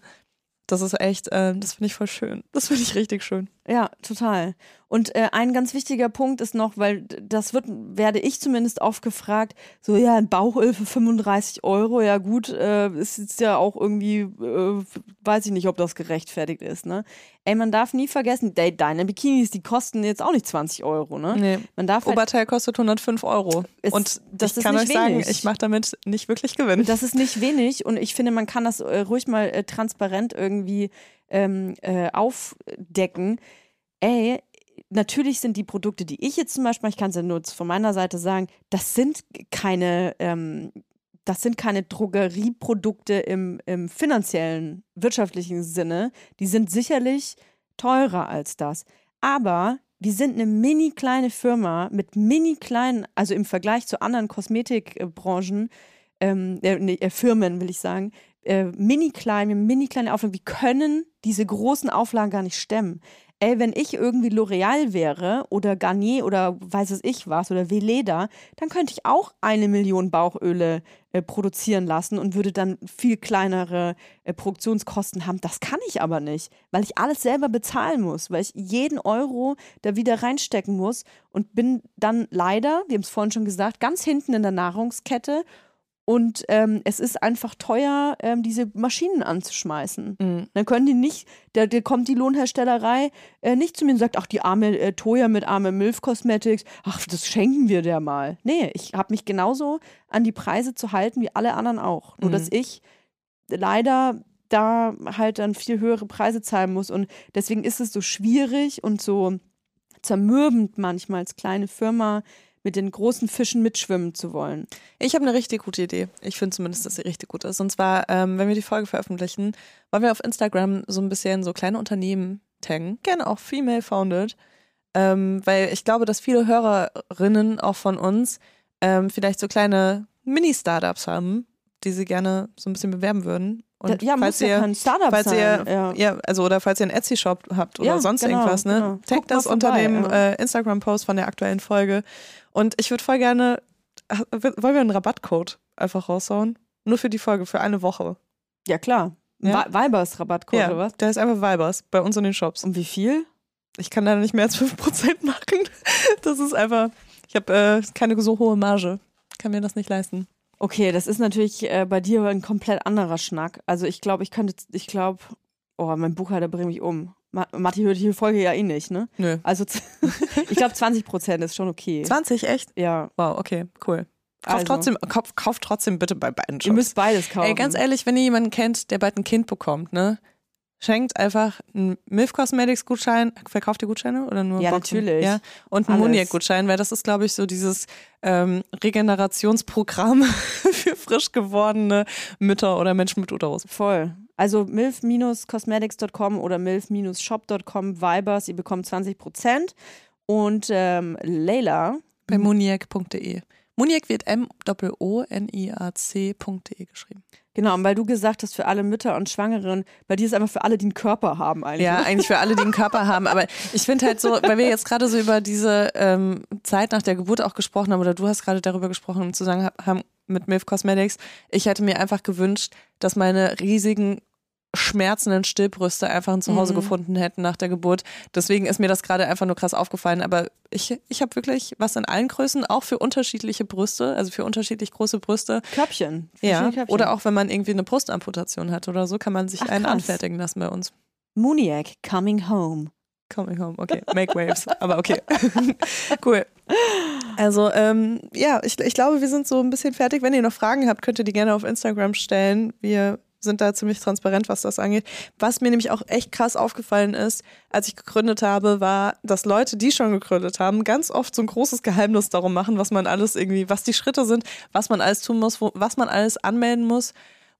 Das ist echt, äh, das finde ich voll schön. Das finde ich richtig schön. Ja, total. Und äh, ein ganz wichtiger Punkt ist noch, weil das wird, werde ich zumindest oft gefragt, so ja, ein Bauchöl für 35 Euro, ja gut, äh, ist jetzt ja auch irgendwie, äh, weiß ich nicht, ob das gerechtfertigt ist, ne? Ey, man darf nie vergessen, de deine Bikinis, die kosten jetzt auch nicht 20 Euro, ne? Nee. Man darf halt, Oberteil kostet 105 Euro. Es- und das ich ist kann nicht euch sagen, wenig. ich mache damit nicht wirklich Gewinn. Das ist nicht wenig und ich finde, man kann das äh, ruhig mal äh, transparent irgendwie ähm, äh, aufdecken. Ey, natürlich sind die Produkte, die ich jetzt zum Beispiel, ich kann es ja nur von meiner Seite sagen, das sind keine, ähm, das sind keine Drogerieprodukte im, im finanziellen, wirtschaftlichen Sinne. Die sind sicherlich teurer als das. Aber wir sind eine mini kleine Firma mit mini kleinen, also im Vergleich zu anderen Kosmetikbranchen, ähm, äh, äh, Firmen, will ich sagen, äh, mini klein, mini kleine Auflagen. Wir können diese großen Auflagen gar nicht stemmen. Ey, wenn ich irgendwie L'Oreal wäre oder Garnier oder weiß es ich was oder Veleda, dann könnte ich auch eine Million Bauchöle äh, produzieren lassen und würde dann viel kleinere äh, Produktionskosten haben. Das kann ich aber nicht, weil ich alles selber bezahlen muss, weil ich jeden Euro da wieder reinstecken muss und bin dann leider, wir haben es vorhin schon gesagt, ganz hinten in der Nahrungskette und ähm, es ist einfach teuer, ähm, diese Maschinen anzuschmeißen. Mhm. Dann können die nicht, da, da kommt die Lohnherstellerei äh, nicht zu mir und sagt, ach, die arme äh, Toya mit arme Milf Cosmetics, ach, das schenken wir der mal. Nee, ich habe mich genauso an die Preise zu halten wie alle anderen auch. Nur, Mhm. dass ich leider da halt dann viel höhere Preise zahlen muss. Und deswegen ist es so schwierig und so zermürbend manchmal als kleine Firma mit den großen Fischen mitschwimmen zu wollen. Ich habe eine richtig gute Idee. Ich finde zumindest, dass sie richtig gut ist. Und zwar, ähm, wenn wir die Folge veröffentlichen, wollen wir auf Instagram so ein bisschen so kleine Unternehmen taggen. Gerne auch female founded. Ähm, weil ich glaube, dass viele Hörerinnen auch von uns ähm, vielleicht so kleine Mini-Startups haben, die sie gerne so ein bisschen bewerben würden. Und ja, falls muss ja ihr, kein Startup falls sein. ihr, ja. ja, also oder falls ihr einen Etsy-Shop habt oder Ja, sonst genau, irgendwas, ne? genau. Tag das unter vorbei, dem ja. äh, Instagram-Post von der aktuellen Folge. Und ich würde voll gerne, wollen wir einen Rabattcode einfach raushauen? Nur für die Folge, für eine Woche. Ja, klar. Ja? Ja? Weibers Rabattcode ja, oder was? der ist einfach Vibers bei uns in den Shops. Und wie viel? Ich kann leider nicht mehr als 5% machen. Das ist einfach, ich habe äh, keine so hohe Marge. Kann mir das nicht leisten. Okay, das ist natürlich äh, bei dir ein komplett anderer Schnack. Also ich glaube, ich könnte, ich glaube, oh, mein Buchhalter bringt mich um. Ma Matti hört die Folge ja eh nicht, ne? Nö. Also ich glaube 20 Prozent ist schon okay. 20, echt? Ja, Wow, okay, cool. Kauft Also. trotzdem, kauft, kauft trotzdem bitte bei beiden Shops. ihr müsst beides kaufen. Ey, ganz ehrlich, wenn ihr jemanden kennt, der bald ein Kind bekommt, ne? Schenkt einfach einen Milf Cosmetics Gutschein. Verkauft ihr Gutscheine oder nur Ja, Boxen? natürlich. Ja. Und einen. Muniac Gutschein, weil das ist, glaube ich, so dieses ähm, Regenerationsprogramm für frisch gewordene Mütter oder Menschen mit Uterus. Voll. Also milf-cosmetics.com oder milf-shop.com Vibers, ihr bekommt 20 Prozent. Und ähm, Leila, Bei muniac.de. Muniac wird M-O-O-N-I-A-C.de geschrieben. Genau, und weil du gesagt hast, für alle Mütter und Schwangeren, bei dir ist einfach für alle, die einen Körper haben eigentlich. Ja, eigentlich für alle, die einen Körper haben. Aber ich finde halt so, weil wir jetzt gerade so über diese ähm, Zeit nach der Geburt auch gesprochen haben, oder du hast gerade darüber gesprochen im Zusammenhang haben mit Milf Cosmetics. Ich hätte mir einfach gewünscht, dass meine riesigen schmerzenden Stillbrüste einfach ein Zuhause Mhm. gefunden hätten nach der Geburt. Deswegen ist mir das gerade einfach nur krass aufgefallen. Aber ich, ich habe wirklich was in allen Größen, auch für unterschiedliche Brüste, also für unterschiedlich große Brüste. Köpfchen. Ja. Köpfchen. Oder auch wenn man irgendwie eine Brustamputation hat oder so, kann man sich Ach, einen krass. anfertigen lassen bei uns. Muniac, coming home. Coming home, okay. Make waves, aber okay. cool. Also, ähm, ja, ich, ich glaube, wir sind so ein bisschen fertig. Wenn ihr noch Fragen habt, könnt ihr die gerne auf Instagram stellen. Wir sind da ziemlich transparent, was das angeht. Was mir nämlich auch echt krass aufgefallen ist, als ich gegründet habe, war, dass Leute, die schon gegründet haben, ganz oft so ein großes Geheimnis darum machen, was man alles irgendwie, was die Schritte sind, was man alles tun muss, wo, was man alles anmelden muss,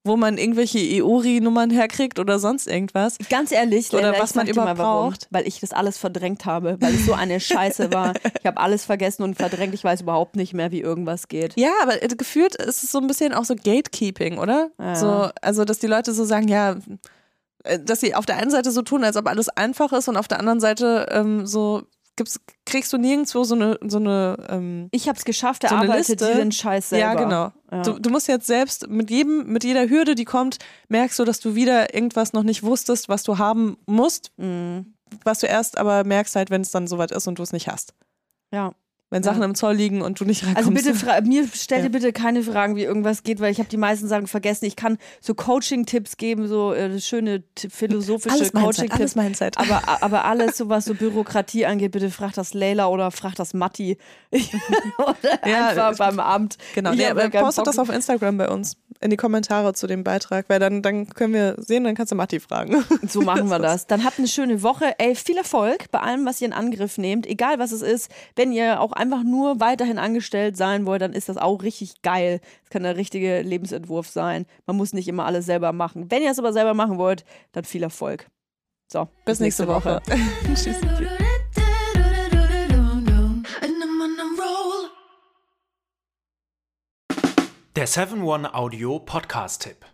wo man irgendwelche EURI-Nummern herkriegt oder sonst irgendwas. Ganz ehrlich, Oder Leila, was man überhaupt braucht. Weil ich das alles verdrängt habe, weil es so eine Scheiße war. Ich habe alles vergessen und verdrängt. Ich weiß überhaupt nicht mehr, wie irgendwas geht. Ja, aber äh, gefühlt ist es so ein bisschen auch so Gatekeeping, oder? Ja. So, also, dass die Leute so sagen, ja, äh, dass sie auf der einen Seite so tun, als ob alles einfach ist und auf der anderen Seite ähm, so gibt's, kriegst du nirgendwo so eine, so eine ähm, Ich habe es geschafft, So erarbeitet den Scheiß selber. Ja, genau. Ja. Du, du musst jetzt selbst mit jedem, mit jeder Hürde, die kommt, merkst du, dass du wieder irgendwas noch nicht wusstest, was du haben musst, Mhm. was du erst aber merkst halt, wenn es dann soweit ist und du es nicht hast. ja. Wenn Sachen im Zoll liegen und du nicht reinkommst. Also bitte, mir stell dir Ja. bitte keine Fragen, wie irgendwas geht, weil ich habe die meisten Sachen vergessen. Ich kann so Coaching-Tipps geben, so äh, schöne philosophische Coaching-Tipps. Aber, aber alles, so was so Bürokratie angeht, bitte frag das Leila oder frag das Matti. oder Ja, einfach beim Amt. Genau, Ich ja postet das auf Instagram bei uns in die Kommentare zu dem Beitrag, weil dann, dann können wir sehen, dann kannst du Matti fragen. So machen wir das. Dann habt eine schöne Woche. Ey, viel Erfolg bei allem, was ihr in Angriff nehmt. Egal was es ist. Wenn ihr auch einfach nur weiterhin angestellt sein wollt, dann ist das auch richtig geil. Das kann der richtige Lebensentwurf sein. Man muss nicht immer alles selber machen. Wenn ihr es aber selber machen wollt, dann viel Erfolg. So, Bis nächste Woche. Tschüss. Der 7-One-Audio-Podcast-Tipp.